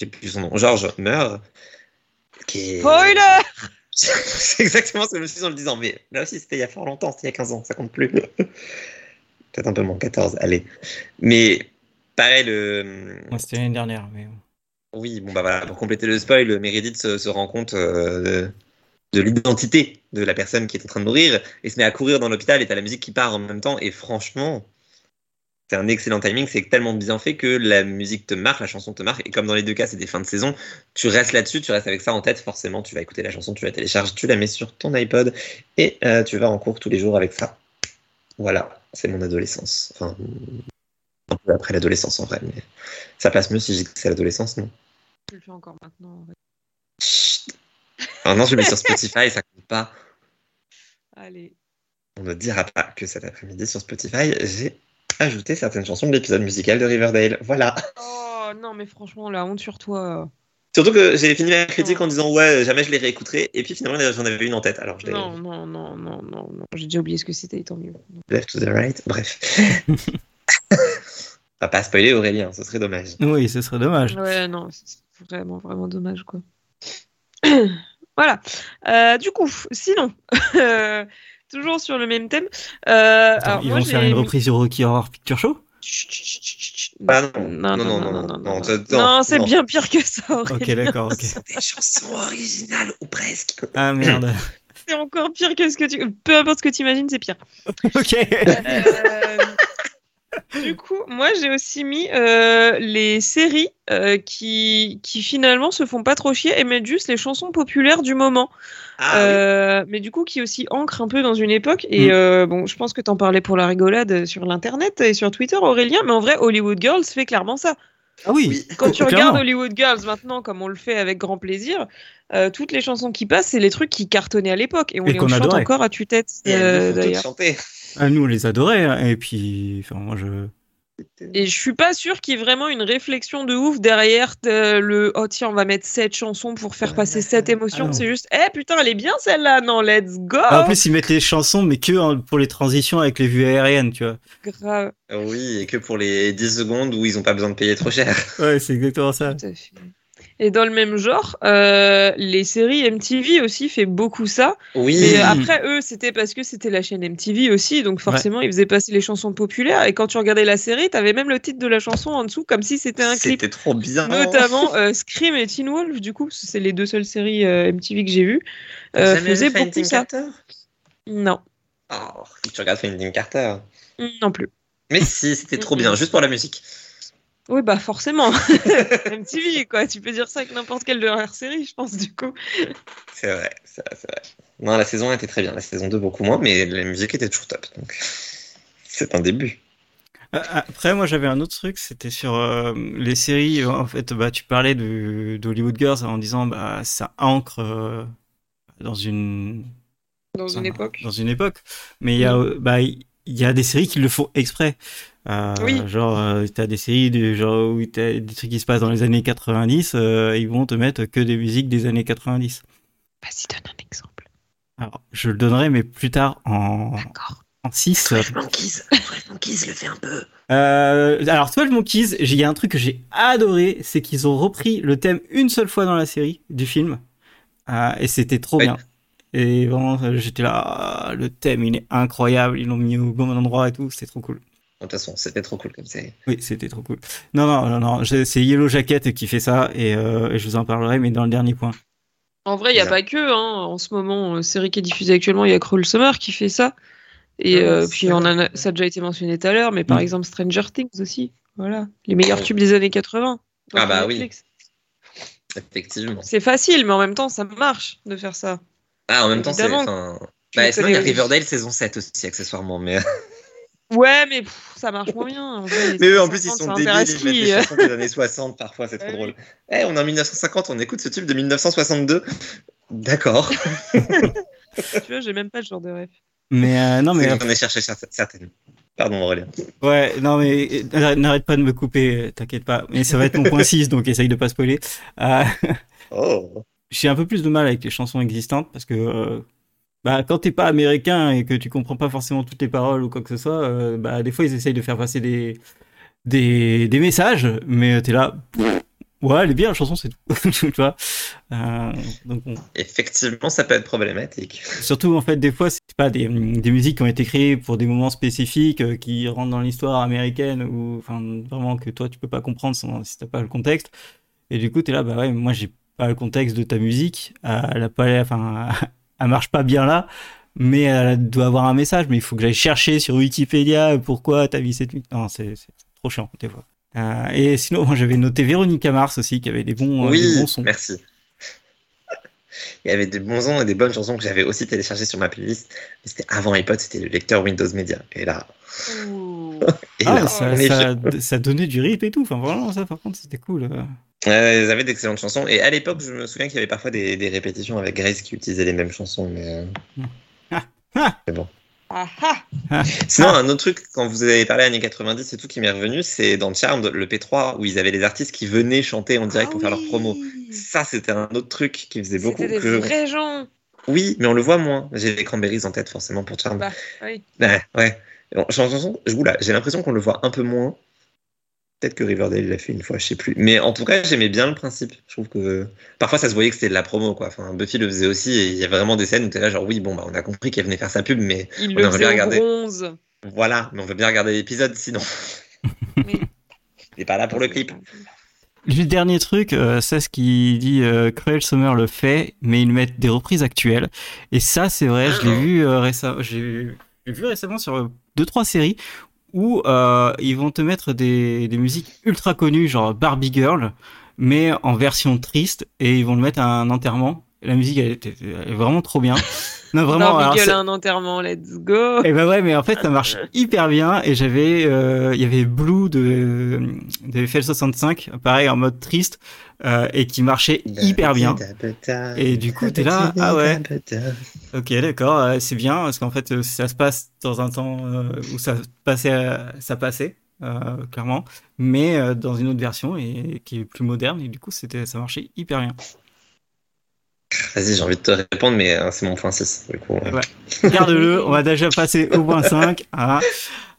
j'ai plus son nom, George meurt. Qui est... Spoiler c'est exactement ce que je me suis dit en le disant, mais là aussi c'était il y a fort longtemps, c'était il y a 15 ans, ça compte plus. Peut-être un peu moins, 14, allez. Mais pareil, le, Moi, c'était l'année dernière. Mais... oui, bon bah voilà, pour compléter le spoil, Meredith se, se rend compte euh, de l'identité de la personne qui est en train de mourir et se met à courir dans l'hôpital et t'as la musique qui part en même temps et franchement c'est un excellent timing, c'est tellement bien fait que la musique te marque, la chanson te marque, et comme dans les deux cas c'est des fins de saison, tu restes là-dessus, tu restes avec ça en tête, forcément tu vas écouter la chanson, tu la télécharges, tu la mets sur ton iPod, et euh, tu vas en cours tous les jours avec ça. Voilà, c'est mon adolescence. Enfin, un peu après l'adolescence en vrai, mais ça passe mieux si que c'est l'adolescence, non? Je le fais encore maintenant. En fait. Chut. Maintenant je le mets sur Spotify, ça compte pas. Allez. On ne dira pas que cet après-midi sur Spotify, j'ai ajouter certaines chansons de l'épisode musical de Riverdale. Voilà. Oh non, mais franchement, la honte sur toi. Surtout que j'ai fini ma critique en disant ouais, jamais je les réécouterai. Et puis finalement, j'en avais une en tête. Alors je l'ai- Non, non, non, non, non, non. J'ai déjà oublié ce que c'était, tant mieux. Left to the right. Bref. On va pas spoiler Aurélien, ce serait dommage. Oui, ce serait dommage. Ouais, non, c'est vraiment, vraiment dommage, quoi. voilà. Euh, du coup, sinon, euh, toujours sur le même thème. euh, Attends, alors, ils moi, vont faire une reprise du Rocky Horror Picture Show? Chut, chut, chut, chut, chut. Ah non, non, non, non, non, non, non, non, non, non, c'est bien pire que ça. Ok, Aurélien. d'accord, ok. Ce sont des chansons originales ou presque. Ah merde. C'est encore pire que ce que tu. Peu importe ce que tu imagines, c'est pire. ok. Euh, du coup, moi j'ai aussi mis euh, les séries euh, qui, qui finalement se font pas trop chier et mettent juste les chansons populaires du moment. Ah, oui. Euh, Mais du coup, qui aussi ancrent un peu dans une époque. Et Mm. euh, bon, je pense que t'en parlais pour la rigolade sur l'internet et sur Twitter, Aurélien. Mais en vrai, Hollywood Girls fait clairement ça. Ah oui. Oui. Quand tu regardes Hollywood Girls maintenant, comme on le fait avec grand plaisir, euh, toutes les chansons qui passent, c'est les trucs qui cartonnaient à l'époque et on Et les qu'on chante adorait. encore à tue-tête euh, chanter. Ah, nous, on les adorait. hein, Et puis, enfin, moi, je. Et je suis pas sûre qu'il y ait vraiment une réflexion de ouf derrière le oh tiens on va mettre cette chanson pour faire passer cette Ah émotion. non. c'est juste eh putain elle est bien celle-là non let's go. Ah, en plus, ils mettent les chansons, mais que hein, pour les transitions avec les vues aériennes, tu vois. Grave. Oui, et que pour les 10 secondes où ils ont pas besoin de payer trop cher. Ouais, c'est exactement ça. Tout à fait. Et dans le même genre, euh, les séries MTV aussi fait beaucoup ça. Oui. Mais Mm. après, eux, c'était parce que c'était la chaîne MTV aussi, donc forcément, ils faisaient passer les chansons populaires. Et quand tu regardais la série, t'avais même le titre de la chanson en dessous, comme si c'était un clip. C'était trop bien. Notamment euh, Scream et Teen Wolf, du coup, c'est les deux seules séries euh, MTV que j'ai vues, euh, faisaient beaucoup Finding ça. Carter? Non, Oh, faut que tu regardes Finding Carter. non plus. Mais si, c'était trop Mm-mm. bien, juste pour la musique. Oui, bah forcément. MTV, quoi. Tu peux dire ça avec n'importe quelle de leurs séries, je pense, du coup. C'est vrai, c'est vrai, c'est vrai. Non, la saison 1 était très bien, la saison 2 beaucoup moins, mais la musique était toujours top. Donc, c'est un début. Euh, Après, moi, j'avais un autre truc, c'était sur euh, les séries. En fait, bah, tu parlais de d'Hollywood Girls en disant, bah, ça ancre euh, dans une Dans une époque. dans une époque. Mais il y a, euh, bah, il y a des séries qui le font exprès. Euh, Oui. Genre, euh, t'as des séries de genre où t'as des trucs qui se passent dans les années 90, euh, ils vont te mettre que des musiques des années 90. Vas-y, donne un exemple. Alors, je le donnerai, mais plus tard en, D'accord. en 6. Monkeys, Monkeys le fait un peu. Euh, alors, 12 Monkeys, il y a un truc que j'ai adoré, c'est qu'ils ont repris le thème une seule fois dans la série du film. Euh, et c'était trop bien. Et vraiment, j'étais là, ah, le thème, il est incroyable, ils l'ont mis au bon endroit et tout, c'était trop cool. De toute façon, c'était trop cool comme série. Oui, c'était trop cool. Non, non, non, non, c'est Yellow Jacket qui fait ça, et, euh, et je vous en parlerai, mais dans le dernier point. En vrai, il n'y a pas que. Hein. En ce moment, euh, série qui est diffusée actuellement, il y a Cruel Summer qui fait ça. Et Ah, euh, puis, on a, ça a déjà été mentionné tout à l'heure, mais par Mm. exemple, Stranger Things aussi. Voilà. Les meilleurs Oh. tubes des années 80. Ah bah oui. Effectivement. C'est facile, mais en même temps, ça marche de faire ça. Ah, en même temps, c'est. Bah, sinon, il y a Riverdale saison 7 aussi, accessoirement. Mais, Ouais, mais pff, ça marche moins bien. En vrai, mais eux, en plus, ils 50, sont débiles. Ils mettent des chansons des années 60 parfois, c'est trop drôle. Eh, on est en 1950, on écoute ce tube de 1962. D'accord. Tu vois, j'ai même pas le genre de rêve. Mais euh, non, mais J'en ai cherché cer- certaines. Pardon, Aurélien. ouais, non, mais euh, n'arrête pas de me couper, euh, t'inquiète pas. Mais ça va être mon point 6, donc essaye de pas spoiler. Euh, Oh. j'ai un peu plus de mal avec les chansons existantes parce que euh, bah, quand t'es pas américain et que tu comprends pas forcément toutes les paroles ou quoi que ce soit, euh, bah, des fois ils essayent de faire passer des, des, des messages, mais t'es là, ouais, elle est bien la chanson, c'est tout. tu vois Euh, donc. Effectivement, ça peut être problématique. Surtout en fait, des fois, c'est pas des, des musiques qui ont été créées pour des moments spécifiques euh, qui rentrent dans l'histoire américaine ou enfin vraiment que toi tu peux pas comprendre sans, si t'as pas le contexte. Et du coup, t'es là, bah ouais, moi j'ai pas le contexte de ta musique, elle a pas enfin, elle marche pas bien là, mais elle doit avoir un message. Mais il faut que j'aille chercher sur Wikipédia pourquoi t'as mis cette. Non, c'est trop chiant des fois. Euh, et sinon, j'avais noté Véronica Mars aussi, qui avait des bons, oui, des bons sons. Merci. Il y avait des bons sons et des bonnes chansons que j'avais aussi téléchargées sur ma playlist. Mais c'était avant iPod, c'était le lecteur Windows Media. Et là. et ah, là ça, ça, ça, donnait du rip et tout. Enfin, vraiment, ça, par contre, c'était cool. Euh, ils avaient d'excellentes chansons. Et à l'époque, je me souviens qu'il y avait parfois des, des, répétitions avec Grace qui utilisait les mêmes chansons. Mais, euh... ah. bon. Ah, ah. Sinon, un autre truc, quand vous avez parlé années 90 c'est tout qui m'est revenu, c'est dans Charmed, le P3, où ils avaient les artistes qui venaient chanter en direct pour faire leur promo. Ça, c'était un autre truc qui faisait beaucoup. C'était des vrais gens. Oui, mais on le voit moins. J'ai les cranberries en tête, forcément, pour Charmed. Bah, oui. Ouais, ouais. J'ai l'impression qu'on le voit un peu moins. Peut-être que Riverdale l'a fait une fois, je sais plus. Mais en tout cas, j'aimais bien le principe. Je trouve que parfois ça se voyait que c'était de la promo, quoi. Enfin, Buffy le faisait aussi, et il y a vraiment des scènes où t'es là, genre oui, bon, bah, on a compris qu'elle venait faire sa pub, mais il on le bien regarder. Bronze. Voilà, mais on veut bien regarder l'épisode sinon. Mais... il pas là pour le clip. Le dernier truc, euh, c'est ce qui dit euh, Cruel Summer le fait, mais ils mettent des reprises actuelles. Et ça, c'est vrai, je l'ai ah. vu euh, récemment. J'ai vu récemment sur deux trois séries où euh, ils vont te mettre des, des musiques ultra connues, genre Barbie Girl, mais en version triste, et ils vont le mettre à un enterrement. La musique, elle, est vraiment trop bien. Non, vraiment. Barbie Girl à un enterrement, let's go. Et eh ben ouais, mais en fait, ça marche hyper bien. Et j'avais, euh, il y avait Blue de, de FL65, pareil, en mode triste, euh, et qui marchait hyper bien. Et du coup, t'es là, ah ouais. Ok, d'accord, euh, c'est bien, parce qu'en fait, euh, ça se passe dans un temps où ça passait, ça passait, clairement, mais dans une autre version et qui est plus moderne, et du coup, c'était, ça marchait hyper bien. Vas-y, j'ai envie de te répondre, mais c'est mon point 6. Du coup, ouais. Garde-le, on va déjà passer au point 5. Hein.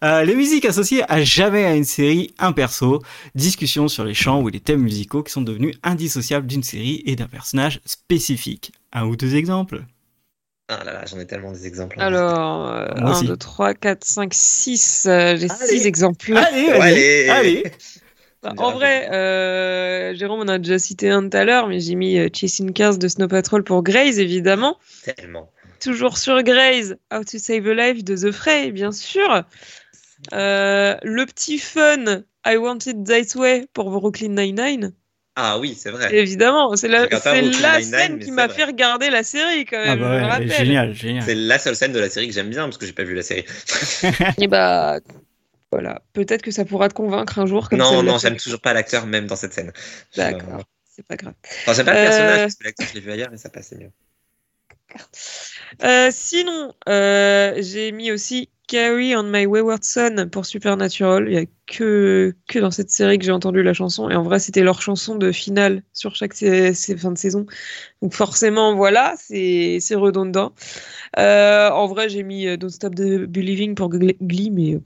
Euh, les musiques associées à jamais à une série, un perso, discussion sur les chants ou les thèmes musicaux qui sont devenus indissociables d'une série et d'un personnage spécifique. Un ou deux exemples? Ah là là, j'en ai tellement des exemples. Alors, 1, 2, 3, 4, 5, 6. J'ai 6 exemples. Allez, allez, allez. Bah, en vrai, euh, Jérôme on a déjà cité un tout à l'heure, mais j'ai mis euh, Chasing Cars de Snow Patrol pour Grace, évidemment. Tellement. Toujours sur Grace, How to Save a Life de The Fray, bien sûr. Euh, le petit fun I Wanted That Way pour Brooklyn Nine-Nine. Ah oui, c'est vrai. Évidemment, c'est la, la scène qui m'a fait regarder la série quand même. Ah bah génial, génial. C'est la seule scène de la série que j'aime bien parce que j'ai pas vu la série. Et bah voilà, peut-être que ça pourra te convaincre un jour. Comme non, non, j'aime toujours pas l'acteur même dans cette scène. D'accord, c'est pas grave. Enfin, j'aime pas le personnage euh, parce que l'acteur je l'ai vu ailleurs et ça passait mieux. Euh, sinon, euh, j'ai mis aussi Carrie on My Wayward Son pour Supernatural. Il n'y a que, que dans cette série que j'ai entendu la chanson. Et en vrai, c'était leur chanson de finale sur chaque fin de saison. Donc forcément, voilà, c'est redondant. Euh, en vrai, j'ai mis Don't Stop the Believing pour Glee, mais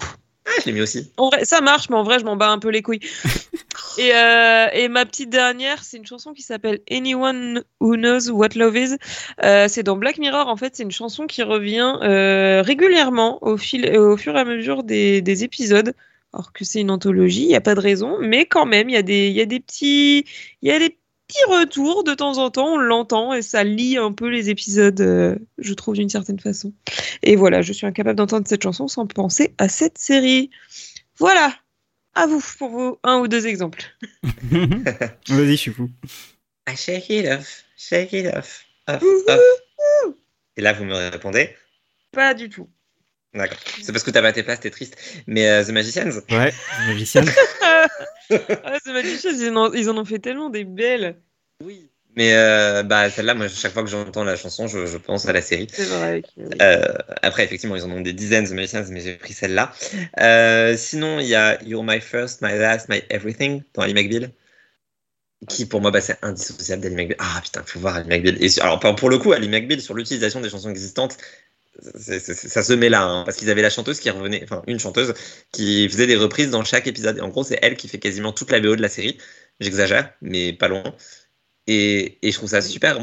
je l'ai mis aussi. En vrai, ça marche, mais en vrai, je m'en bats un peu les couilles. et, euh, et, ma petite dernière, c'est une chanson qui s'appelle Anyone Who Knows What Love Is. Euh, c'est dans Black Mirror, en fait, c'est une chanson qui revient euh, régulièrement au, fil, au fur et à mesure des, des épisodes. Alors que c'est une anthologie, il n'y a pas de raison, mais quand même, il y, a des, y a des petits. Il y a des petit retour de temps en temps, on l'entend et ça lie un peu les épisodes, euh, je trouve, d'une certaine façon. Et voilà, je suis incapable d'entendre cette chanson sans penser à cette série. Voilà, à vous pour vos un ou deux exemples. Vas-y, je suis fou. I shake it off, shake it off, off, Et là, vous me répondez? Pas du tout. D'accord. C'est parce que t'as tes places, t'es triste. Mais euh, The Magicians Ouais, The Magicians. ah, The Magicians, ils en, ils en, ont fait tellement des belles. Oui. Mais euh, bah, celle-là, moi, chaque fois que j'entends la chanson, je, je, pense à la série. C'est vrai. Euh, après, effectivement, ils en ont des dizaines, The Magicians, mais j'ai pris celle-là. Euh, sinon, il y a You're My First, My Last, My Everything dans Ali McBeal. Qui pour moi bah, c'est indissociable d'Ali McBeal. Ah putain, faut voir Ali McBeal. Et alors pour le coup, Ali McBeal sur l'utilisation des chansons existantes, ça se met là, hein, parce qu'ils avaient la chanteuse qui revenait, enfin une chanteuse qui faisait des reprises dans chaque épisode. En gros, c'est elle qui fait quasiment toute la BO de la série. J'exagère, mais pas loin. Et, et, je trouve ça super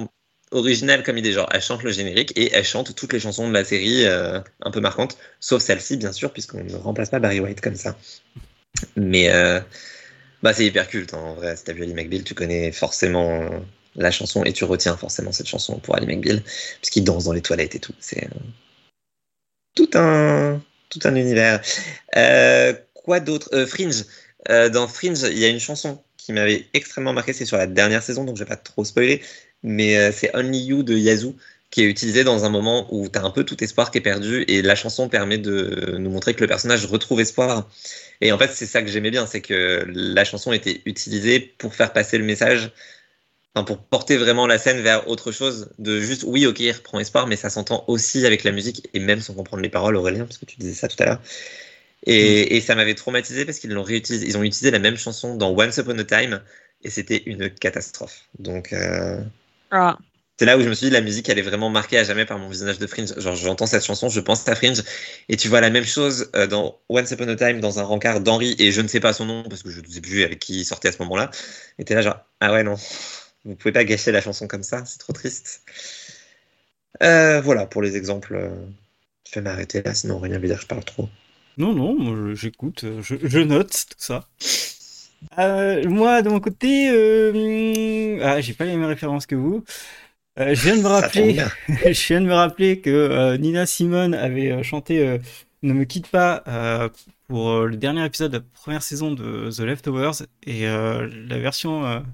original comme idée. Genre, elle chante le générique et elle chante toutes les chansons de la série euh, un peu marquantes, sauf celle-ci, bien sûr, puisqu'on ne remplace pas Barry White comme ça. Mais euh, bah, c'est hyper culte, hein, en vrai. Si t'as vu Ali McBeal, tu connais forcément la chanson et tu retiens forcément cette chanson pour Ali McBeal, puisqu'il danse dans les toilettes et tout. C'est euh, tout un, tout un univers. Euh, quoi d'autre? Euh, Fringe. dans Fringe, il y a une chanson qui m'avait extrêmement marqué, c'est sur la dernière saison, donc je vais pas trop spoiler, mais c'est Only You de Yazoo qui est utilisé dans un moment où tu as un peu tout espoir qui est perdu et la chanson permet de nous montrer que le personnage retrouve espoir. Et en fait, c'est ça que j'aimais bien, c'est que la chanson était utilisée pour faire passer le message, enfin, pour porter vraiment la scène vers autre chose, de juste, oui, ok, il reprend espoir, mais ça s'entend aussi avec la musique et même sans comprendre les paroles, Aurélien, parce que tu disais ça tout à l'heure. Et, mm. et, ça m'avait traumatisé parce qu'ils l'ont réutilisé, ils ont utilisé la même chanson dans Once Upon a Time et c'était une catastrophe. Donc, euh... ah c'est là où je me suis dit la musique elle est vraiment marquée à jamais par mon visionnage de Fringe. Genre j'entends cette chanson, je pense à Fringe et tu vois la même chose euh, dans Once Upon a Time dans un rencard d'Henri et je ne sais pas son nom parce que je ne sais plus avec qui il sortait à ce moment-là. Et t'es là genre ah ouais non, vous pouvez pas gâcher la chanson comme ça, c'est trop triste. Euh, voilà pour les exemples. Je vais m'arrêter là sinon rien veut dire que je parle trop. Non non, j'écoute, je, je, note tout ça. Euh, moi de mon côté, ah, j'ai pas les mêmes références que vous. Euh, je viens de me rappeler, je viens de me rappeler que euh, Nina Simone avait euh, chanté Ne me quitte pas pour le dernier épisode de la première saison de The Leftovers et la version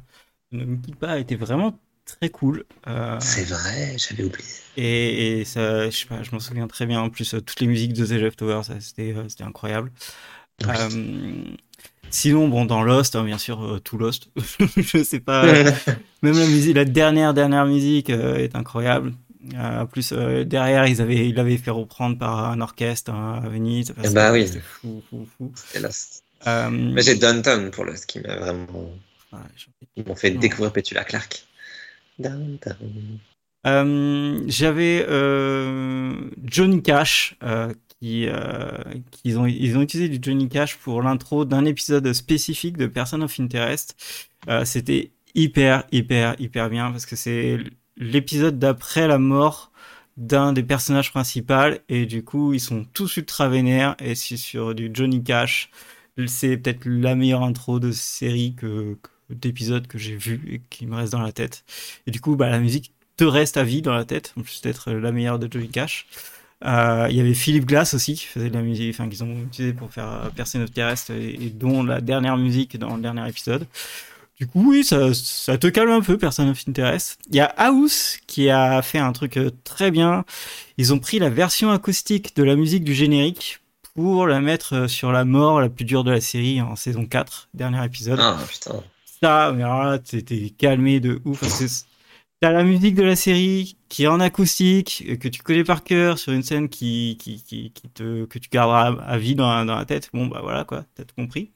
Ne me quitte pas était vraiment très cool. C'est vrai, j'avais oublié. Et, et, ça, je sais pas, je m'en souviens très bien. En plus, toutes les musiques de The Leftovers, c'était incroyable. Sinon, bon, dans Lost, hein, bien sûr, euh, tout Lost. je sais pas. même la musique, la dernière, dernière musique euh, est incroyable. Euh, en plus, derrière, ils avaient, ils l'avaient fait reprendre par un orchestre hein, à Venise. bah oui. C'était fou, fou, fou. Lost. Mais j'ai Downtown pour Lost qui m'a vraiment. Ils m'ont fait découvrir Petula Clark. Downtown. J'avais Johnny Cash qui, euh, ont, ils ont utilisé du Johnny Cash pour l'intro d'un épisode spécifique de Person of Interest. Euh, C'était hyper, hyper, hyper bien parce que c'est l'épisode d'après la mort d'un des personnages principaux et du coup ils sont tous ultra vénères et c'est sur du Johnny Cash. C'est peut-être la meilleure intro de série que, d'épisode que j'ai vu et qui me reste dans la tête. Et du coup, bah, la musique te reste à vie dans la tête, en plus d'être la meilleure de Johnny Cash. Euh, il y avait Philippe Glass aussi qui faisait de la musique, enfin qu'ils ont utilisé pour faire euh, percer notre terrestre et, dont la dernière musique dans le dernier épisode. Du coup, oui, ça, te calme un peu, personne of Interest. Il y a House qui a fait un truc euh, très bien. Ils ont pris la version acoustique de la musique du générique pour la mettre sur la mort la plus dure de la série en saison 4, dernier épisode. Ah, putain. Ça, mais alors là, t'es calmé de ouf. T'as la musique de la série qui est en acoustique, que tu connais par cœur sur une scène qui, qui, qui, te, que tu garderas à vie dans dans la tête. Bon, bah voilà, quoi, t'as tout compris.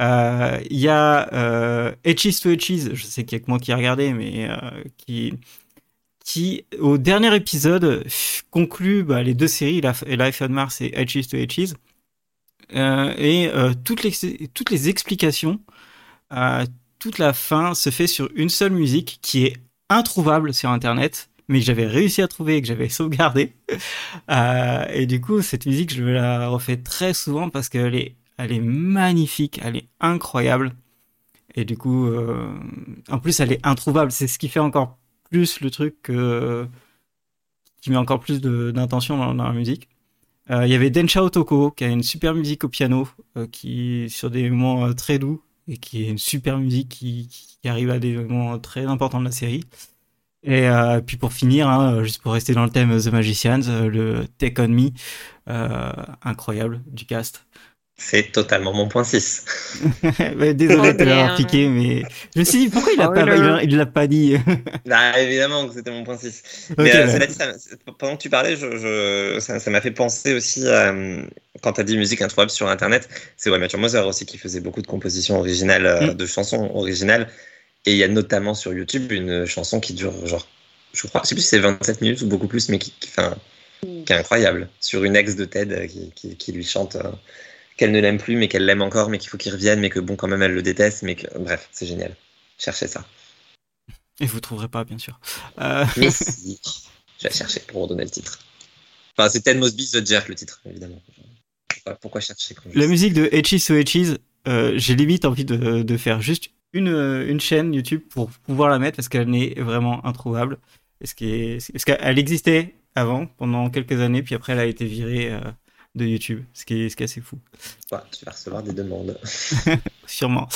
Euh, il y a euh, to Etches, je sais qu'il y a que moi qui ai regardé, mais euh, qui, qui, au dernier épisode, conclut bah, les deux séries, Life on Mars et Etches to Etches. Euh, et euh, toutes, les, toutes les explications, toute la fin se fait sur une seule musique qui est introuvable sur Internet, mais que j'avais réussi à trouver et que j'avais sauvegardé. Euh, et du coup, cette musique, je la refais très souvent parce qu'elle est, magnifique, elle est incroyable. Et du coup, euh, en plus, elle est introuvable. C'est ce qui fait encore plus le truc qui met encore plus d'intention dans, la musique. Euh, il y avait Densha Otoko qui a une super musique au piano, qui sur des moments très doux et qui est une super musique qui, arrive à des moments très importants de la série. Et euh, puis pour finir, hein, juste pour rester dans le thème The Magicians, euh, le Take On Me, euh, incroyable du cast. C'est totalement mon point 6. Désolé de l'avoir piqué, mais je me suis dit pourquoi il l'a pas, il, l'a pas dit? bah, évidemment que c'était mon point 6. mais euh, ça, pendant que tu parlais, je, je, ça m'a fait penser aussi à, quand tu as dit musique introuvable sur Internet, c'est ouais, Mathieu Moser aussi qui faisait beaucoup de compositions originales, euh, mm. de chansons originales. Et il y a notamment sur YouTube une chanson qui dure genre, je crois, je sais plus si c'est 27 minutes ou beaucoup plus, mais qui, qui, qui est incroyable, sur une ex de Ted euh, qui, qui, qui lui chante qu'elle ne l'aime plus, mais qu'elle l'aime encore, mais qu'il faut qu'il revienne, mais que bon, quand même, elle le déteste, mais que bref, c'est génial. Cherchez ça. Et vous trouverez pas, bien sûr. Euh... Mais si, je vais chercher pour redonner le titre. Enfin, c'est Ted Mosby The Jerk, le titre, évidemment. Pourquoi, chercher La musique de Etchies So Etchies, euh, j'ai limite envie de, de, faire juste une, une chaîne YouTube pour pouvoir la mettre parce qu'elle n'est vraiment introuvable. Est-ce qu'elle existait avant, pendant quelques années, puis après elle a été virée euh, de YouTube, ce qui, est, ce qui est assez fou. tu vas recevoir des demandes. Sûrement.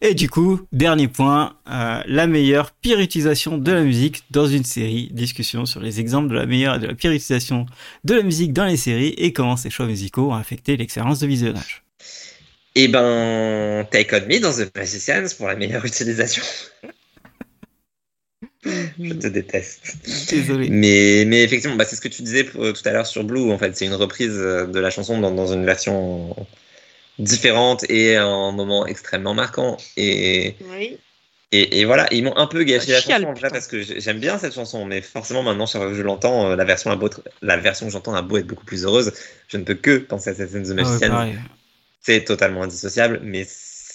Et du coup, dernier point, euh, la meilleure pire utilisation de la musique dans une série. Discussion sur les exemples de la meilleure et de la pire utilisation de la musique dans les séries et comment ces choix musicaux ont affecté l'expérience de visionnage. Eh ben, Take On Me dans The Magicians pour la meilleure utilisation. Je te déteste. Désolé. Mais, mais effectivement, bah, c'est ce que tu disais euh, tout à l'heure sur Blue. En fait, c'est une reprise euh, de la chanson dans, dans, une version différente et un moment extrêmement marquant. Et, oui. et, et, voilà, ils m'ont un peu gâché la chanson en parce que j'aime bien cette chanson, mais forcément maintenant, je l'entends, euh, la version, a beau la version que j'entends a beau être beaucoup plus heureuse. Je ne peux que penser à cette scène de Magician. c'est totalement indissociable, mais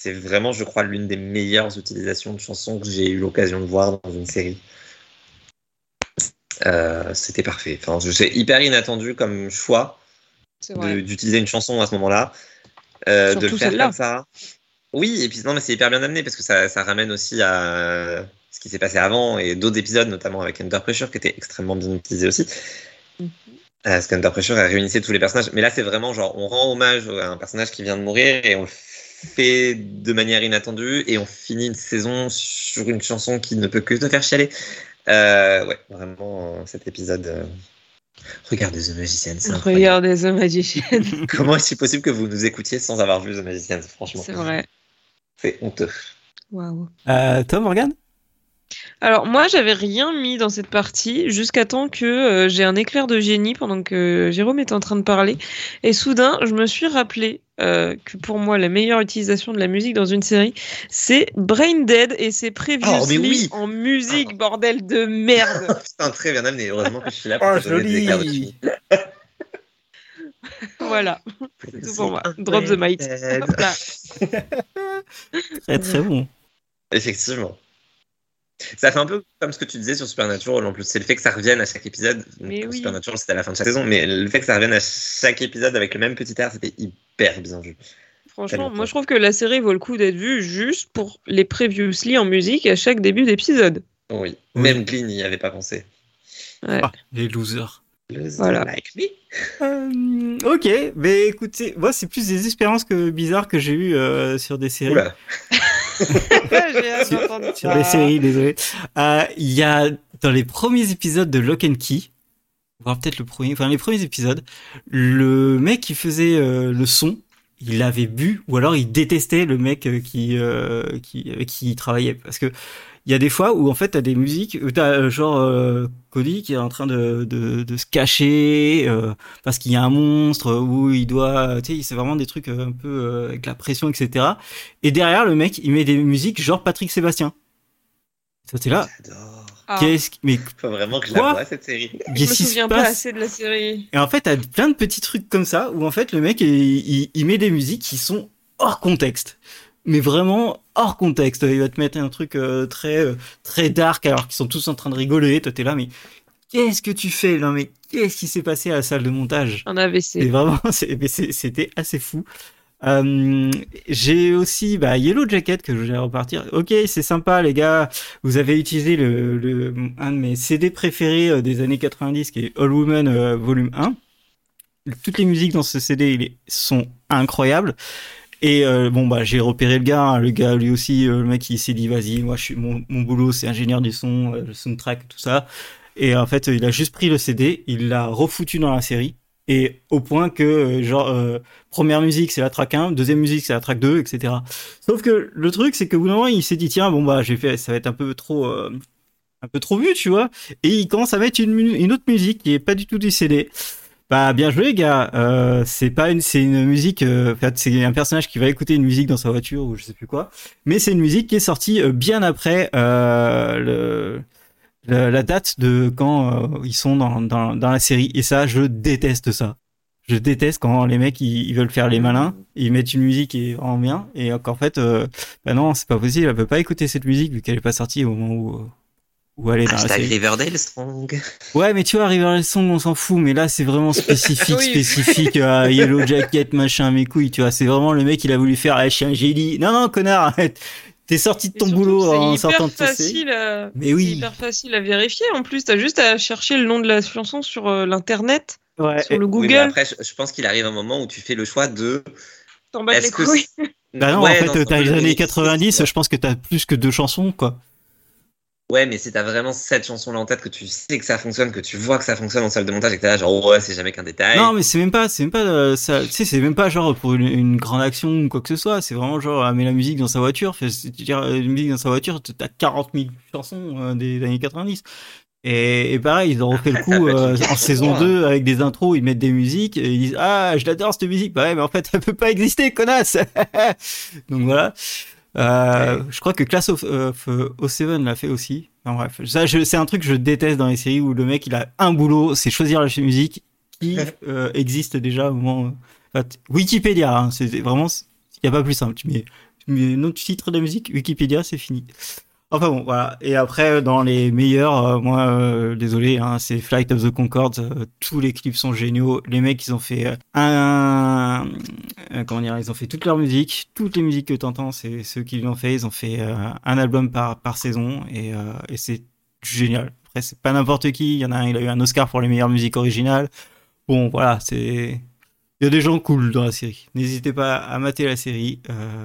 c'est vraiment, je crois, l'une des meilleures utilisations de chansons que j'ai eu l'occasion de voir dans une série. Euh, c'était parfait. Enfin, je sais, hyper inattendu comme choix d'utiliser une chanson à ce moment-là, euh, de faire comme ça. Oui, et puis non, mais c'est hyper bien amené parce que ça, ça ramène aussi à ce qui s'est passé avant et d'autres épisodes, notamment avec Under Pressure, qui était extrêmement bien utilisé aussi. Mm -hmm. Parce qu'Under Pressure réunissait tous les personnages. Mais là, c'est vraiment genre, on rend hommage à un personnage qui vient de mourir et on le fait de manière inattendue et on finit une saison sur une chanson qui ne peut que te faire chialer. Euh, ouais, vraiment, cet épisode. Euh... Regardez The Magician. Regardez The Magician. Comment est-il possible que vous nous écoutiez sans avoir vu The Magician, franchement? C'est vrai. C'est honteux. Waouh. Euh, Tom, Morgan alors moi j'avais rien mis dans cette partie jusqu'à temps que euh, j'ai un éclair de génie pendant que Jérôme était en train de parler et soudain je me suis rappelé euh, que pour moi la meilleure utilisation de la musique dans une série c'est Brain Dead et c'est Previously oh, oui. en musique bordel de merde. Putain très bien amené heureusement que je suis là pour oh, te donner des éclairs voilà, c'est tout pour moi. Drop the mic. très très bon. Effectivement. Ça fait un peu comme ce que tu disais sur Supernatural en plus. C'est le fait que ça revienne à chaque épisode. Mais oui. Supernatural, c'était à la fin de chaque saison, mais le fait que ça revienne à chaque épisode avec le même petit air, c'était hyper bien vu. Franchement, moi je trouve que la série vaut le coup d'être vue juste pour les previously en musique à chaque début d'épisode. Oui. oui. même Glee n'y avait pas pensé. Ouais. Ah, les losers. Voilà. like me? Euh, ok, mais écoutez, moi c'est plus des expériences que bizarres que j'ai eues euh, sur des séries. Oula. Sur ça. des séries, désolé. Euh, Il y a dans les premiers épisodes de Lock and Key, voire peut-être le premier, enfin les premiers épisodes, le mec qui faisait euh, le son, il avait bu ou alors il détestait le mec qui euh, qui avec qui il travaillait parce que il y a des fois où en fait t'as des musiques où t'as euh, genre euh, Cody qui est en train de de, de se cacher euh, parce qu'il y a un monstre où il doit tu sais c'est vraiment des trucs euh, un peu euh, avec la pression etc et derrière le mec il met des musiques genre Patrick Sébastien ça c'est là J'adore. Qu'est-ce que- mais Faut vraiment que je la vois cette série. je me qu'est-ce qui se souviens pas assez de la série. et en fait, t'as plein de petits trucs comme ça où en fait le mec il, il, il met des musiques qui sont hors contexte, mais vraiment hors contexte. Il va te mettre un truc euh, très euh, très dark alors qu'ils sont tous en train de rigoler. Toi t'es là, mais qu'est-ce que tu fais Non mais qu'est-ce qui s'est passé à la salle de montage? Un AVC. vraiment, mais c'est- c'était assez fou. Euh, j'ai aussi bah, Yellow Jacket que je vais repartir. Ok, c'est sympa les gars. Vous avez utilisé le, le un de mes CD préférés des années 90 qui est All Women euh, Volume 1. Toutes les musiques dans ce CD sont incroyables. Et euh, bon bah j'ai repéré le gars, hein. le gars lui aussi, euh, le mec il s'est dit vas-y moi je suis mon, mon boulot c'est ingénieur du son, euh, le soundtrack tout ça. Et en fait il a juste pris le CD, il l'a refoutu dans la série et au point que euh, genre euh, première musique c'est la track 1, deuxième musique c'est la track 2, etc. Sauf que le truc c'est que bout d'un moment il s'est dit tiens bon bah j'ai fait ça va être un peu trop euh, un peu trop vu tu vois et il commence à mettre une, une autre musique qui est pas du tout du CD. Bah bien joué gars, euh, c'est pas une c'est une musique euh, en fait c'est un personnage qui va écouter une musique dans sa voiture ou je sais plus quoi, mais c'est une musique qui est sortie euh, bien après euh, le la, date de quand euh, ils sont dans, dans, dans la série. Et ça, je déteste ça. Je déteste quand les mecs ils, veulent faire les malins, ils mettent une musique qui est vraiment bien, et qu'en fait, euh, bah non, c'est pas possible, elle peut pas écouter cette musique vu qu'elle est pas sortie au moment où, euh, elle est dans la série. Riverdale Strong. Ouais, mais tu vois, River Song, on s'en fout, mais là, c'est vraiment spécifique, Oui. spécifique à Yellow Jacket, machin, mes couilles, tu vois, c'est vraiment le mec, il a voulu faire, ah, je suis un génie. Non, non, connard, arrête. T'es sorti de ton boulot en sortant de facile à... Mais oui. C'est hyper facile à vérifier. En plus, t'as juste à chercher le nom de la chanson sur euh, l'internet, Ouais. sur le Oui, Google. mais après, je, pense qu'il arrive un moment où tu fais le choix de. T'en bats les couilles. Bah non, Ouais, en fait, t'as les années mais- 90, je pense que t'as plus que deux chansons, quoi. Ouais, mais si t'as vraiment cette chanson-là en tête, que tu sais que ça fonctionne, que tu vois que ça fonctionne en salle de montage et que t'es là, genre, ouais, c'est jamais qu'un détail. Non, mais c'est même pas, c'est même pas, euh, ça, tu sais, c'est même pas genre pour une, une grande action ou quoi que ce soit. C'est vraiment genre, ah, met la musique dans sa voiture. Fait, euh, une musique dans sa voiture, t'as 40 000 chansons euh, des années 90. Et, et pareil, ils ont refait le coup euh, en saison chanson, 2 avec des intros, ils mettent des musiques et ils disent ah je l'adore cette musique. Bah ouais, mais en fait elle peut pas exister, connasse. Donc voilà. Euh, Je crois que Class of, of euh, 07 l'a fait aussi. Enfin, bref, ça c'est un truc que je déteste dans les séries où le mec il a un boulot, c'est choisir la musique qui euh, existe déjà au moment. enfin, Wikipédia, hein, c'est vraiment il y a pas plus simple. Tu mets nom de titre de la musique, Wikipédia, c'est fini. Enfin bon, voilà. Et après, dans les meilleurs, euh, moi, euh, désolé, hein, c'est Flight of the Concorde. euh, tous les clips sont géniaux. Les mecs, ils ont fait un, comment dire, ils ont fait toute leur musique, toutes les musiques que t'entends, c'est ceux qui l'ont fait. Ils ont fait un album par par saison et, et c'est génial. Après, c'est pas n'importe qui. Il y en a un, il a eu un Oscar pour les meilleures musiques originales. Bon, voilà, c'est il y a des gens cool dans la série. N'hésitez pas à mater la série.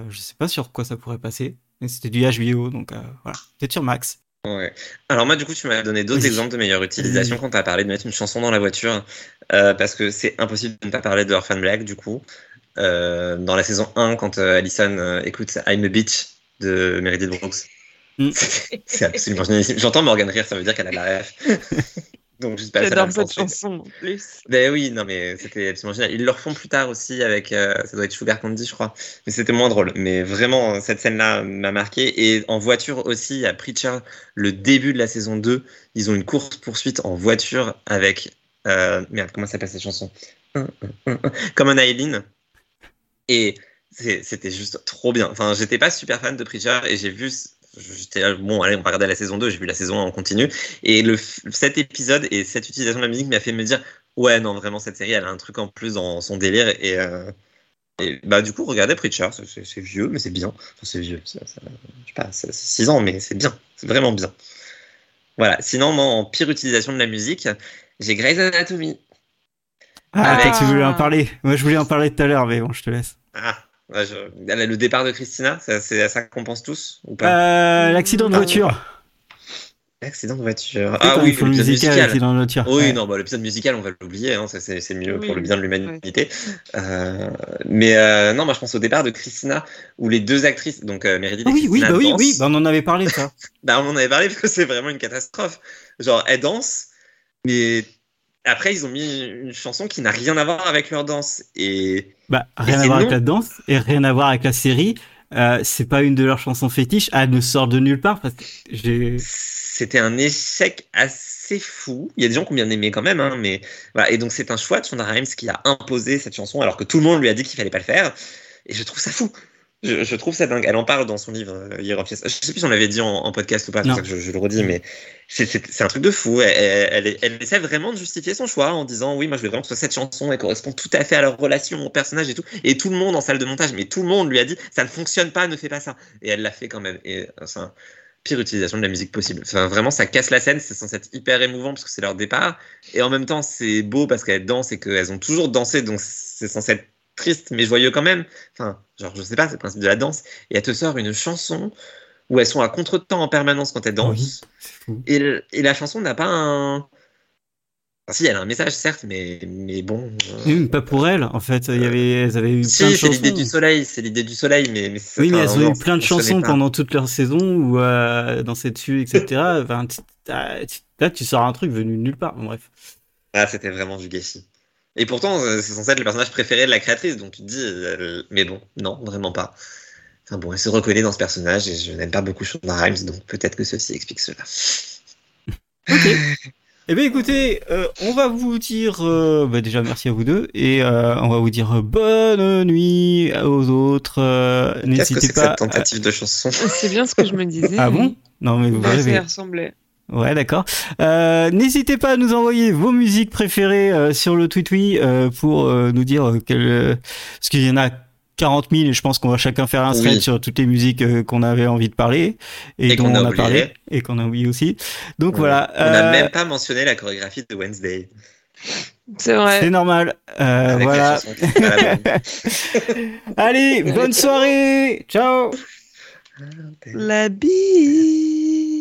Je sais pas sur quoi ça pourrait passer. C'était du HBO, donc euh, voilà. Peut-être sur Max. Ouais. Alors moi, du coup, tu m'as donné d'autres exemples de meilleure utilisation quand tu as parlé de mettre une chanson dans la voiture, euh, parce que c'est impossible de ne pas parler de Orphan Black, du coup. Euh, dans la saison 1, quand euh, Allison écoute I'm a Bitch de Meredith Brooks. Mm. C'est c'est absolument génial. J'entends Morgan rire, ça veut dire qu'elle a la ref. Donc à J'adore cette chanson en plus. Ben oui, non mais c'était absolument génial. Ils le refont plus tard aussi avec, euh, ça doit être Sugar Candy, je crois. Mais c'était moins drôle. Mais vraiment, cette scène-là m'a marqué. Et en voiture aussi, à Preacher, le début de la saison 2, ils ont une course-poursuite en voiture avec, euh, merde, comment s'appelle cette chanson? Comme un Aileen. Et c'était juste trop bien. Enfin, j'étais pas super fan de Preacher et j'ai vu. J'étais bon, allez, on va regarder la saison 2. J'ai vu la saison 1 en continu. Et le, cet épisode et cette utilisation de la musique m'a fait me dire Ouais, non, vraiment, cette série, elle a un truc en plus dans son délire. Et, euh, et bah, du coup, regardez Preacher, c'est- vieux, mais c'est bien. Enfin, c'est vieux, ça- ça- je sais pas, c'est 6 ans, mais c'est bien. C'est vraiment bien. Voilà. Sinon, moi, en pire utilisation de la musique, j'ai Grey's Anatomy. Ah, Avec- toi, tu voulais en parler. Moi, je voulais en parler tout à l'heure, mais bon, je te laisse. Ah, ouais, je- le départ de Christina, ça- c'est à ça qu'on pense tous ou pas? Euh, l'accident de voiture. Accident de voiture. Ah oui, l'épisode musical, musical. de voiture. Oui, Ouais. non, bah, l'épisode musical, on va l'oublier, hein, ça, c'est c'est mieux Oui, pour le bien de l'humanité. Euh, mais euh, non, moi je pense au départ de Christina, où les deux actrices, donc euh, Meredith Ah et oui, oui, bah oui, bah on en avait parlé ça. Bah, on en avait parlé parce que c'est vraiment une catastrophe. Genre, elles dansent, mais après, ils ont mis une chanson qui n'a rien à voir avec leur danse. Et Bah, rien Et à voir avec la danse et rien à voir avec la série. Euh, c'est pas une de leurs chansons fétiches. Elle ne sort de nulle part parce que j'ai. c'était un échec assez fou. Il y a des gens qui ont bien aimé quand même, hein, mais voilà. Et donc, c'est un choix de Shonda Rhimes qui a imposé cette chanson alors que tout le monde lui a dit qu'il fallait pas le faire. Et je trouve ça fou. Je, je trouve ça dingue. Elle en parle dans son livre euh, Year. Je sais plus si on l'avait dit en, en podcast ou pas, pour ça que je, je le redis, mais c'est- un truc de fou. Elle, elle, elle- elle essaie vraiment de justifier son choix en disant oui, moi je veux vraiment que ce soit cette chanson, elle correspond tout à fait à leur relation, au personnage et tout. Et tout le monde en salle de montage, mais tout le monde lui a dit ça ne fonctionne pas, ne fais pas ça. Et elle l'a fait quand même. Et euh, c'est un pire utilisation de la musique possible. Enfin, vraiment, ça casse la scène, c'est censé être hyper émouvant parce que c'est leur départ. Et en même temps, c'est beau parce qu'elles dansent et qu'elles ont toujours dansé, donc c'est censé être triste mais joyeux quand même. Enfin, genre, je sais pas, c'est le principe de la danse. Et elle te sort une chanson où elles sont à contre-temps en permanence quand elles dansent. Oui. Et, le- et la chanson n'a pas un. Enfin, si, elle a un message, certes, mais, mais bon. euh, pas pour elle. En fait, il y avait, elles avaient eu plein de Si, c'est l'idée chansons. du soleil, c'est l'idée du soleil, mais, mais Oui, mais elles ont eu plein de chansons pendant toute leur saison où euh, danser dessus, etc. Enfin, là, tu sors un truc venu de nulle part. Bref. Ah, c'était vraiment du gâchis. Et pourtant, euh, c'est censé être le personnage préféré de la créatrice, donc tu te dis, euh, mais bon, non, vraiment pas. Enfin bon, elle se reconnaît dans ce personnage et je n'aime pas beaucoup Shonda Rhimes, donc peut-être que ceci explique cela. Ok. Eh bien, écoutez, euh, on va vous dire euh, bah, déjà merci à vous deux et euh, on va vous dire bonne nuit aux autres. Euh, Qu'est-ce que N'hésitez c'est que pas. cette tentative de chanson? C'est bien ce que je me disais. Ah bon? Non, mais vous Ouais, ça y rêvez. ressemblait. Ouais, d'accord. Euh, N'hésitez pas à nous envoyer vos musiques préférées euh, sur le tweet oui euh, pour euh, nous dire euh, quel, euh, parce qu'il y en a 40 000 et je pense qu'on va chacun faire un thread Oui. sur toutes les musiques qu'on avait envie de parler et, Et dont qu'on a on a oublié. parlé et qu'on a oublié aussi. Donc Ouais. voilà. On n'a euh, même pas mentionné la chorégraphie de Wednesday. C'est vrai. C'est normal. Euh, Avec voilà. Allez, bonne soirée. Ciao. La bise.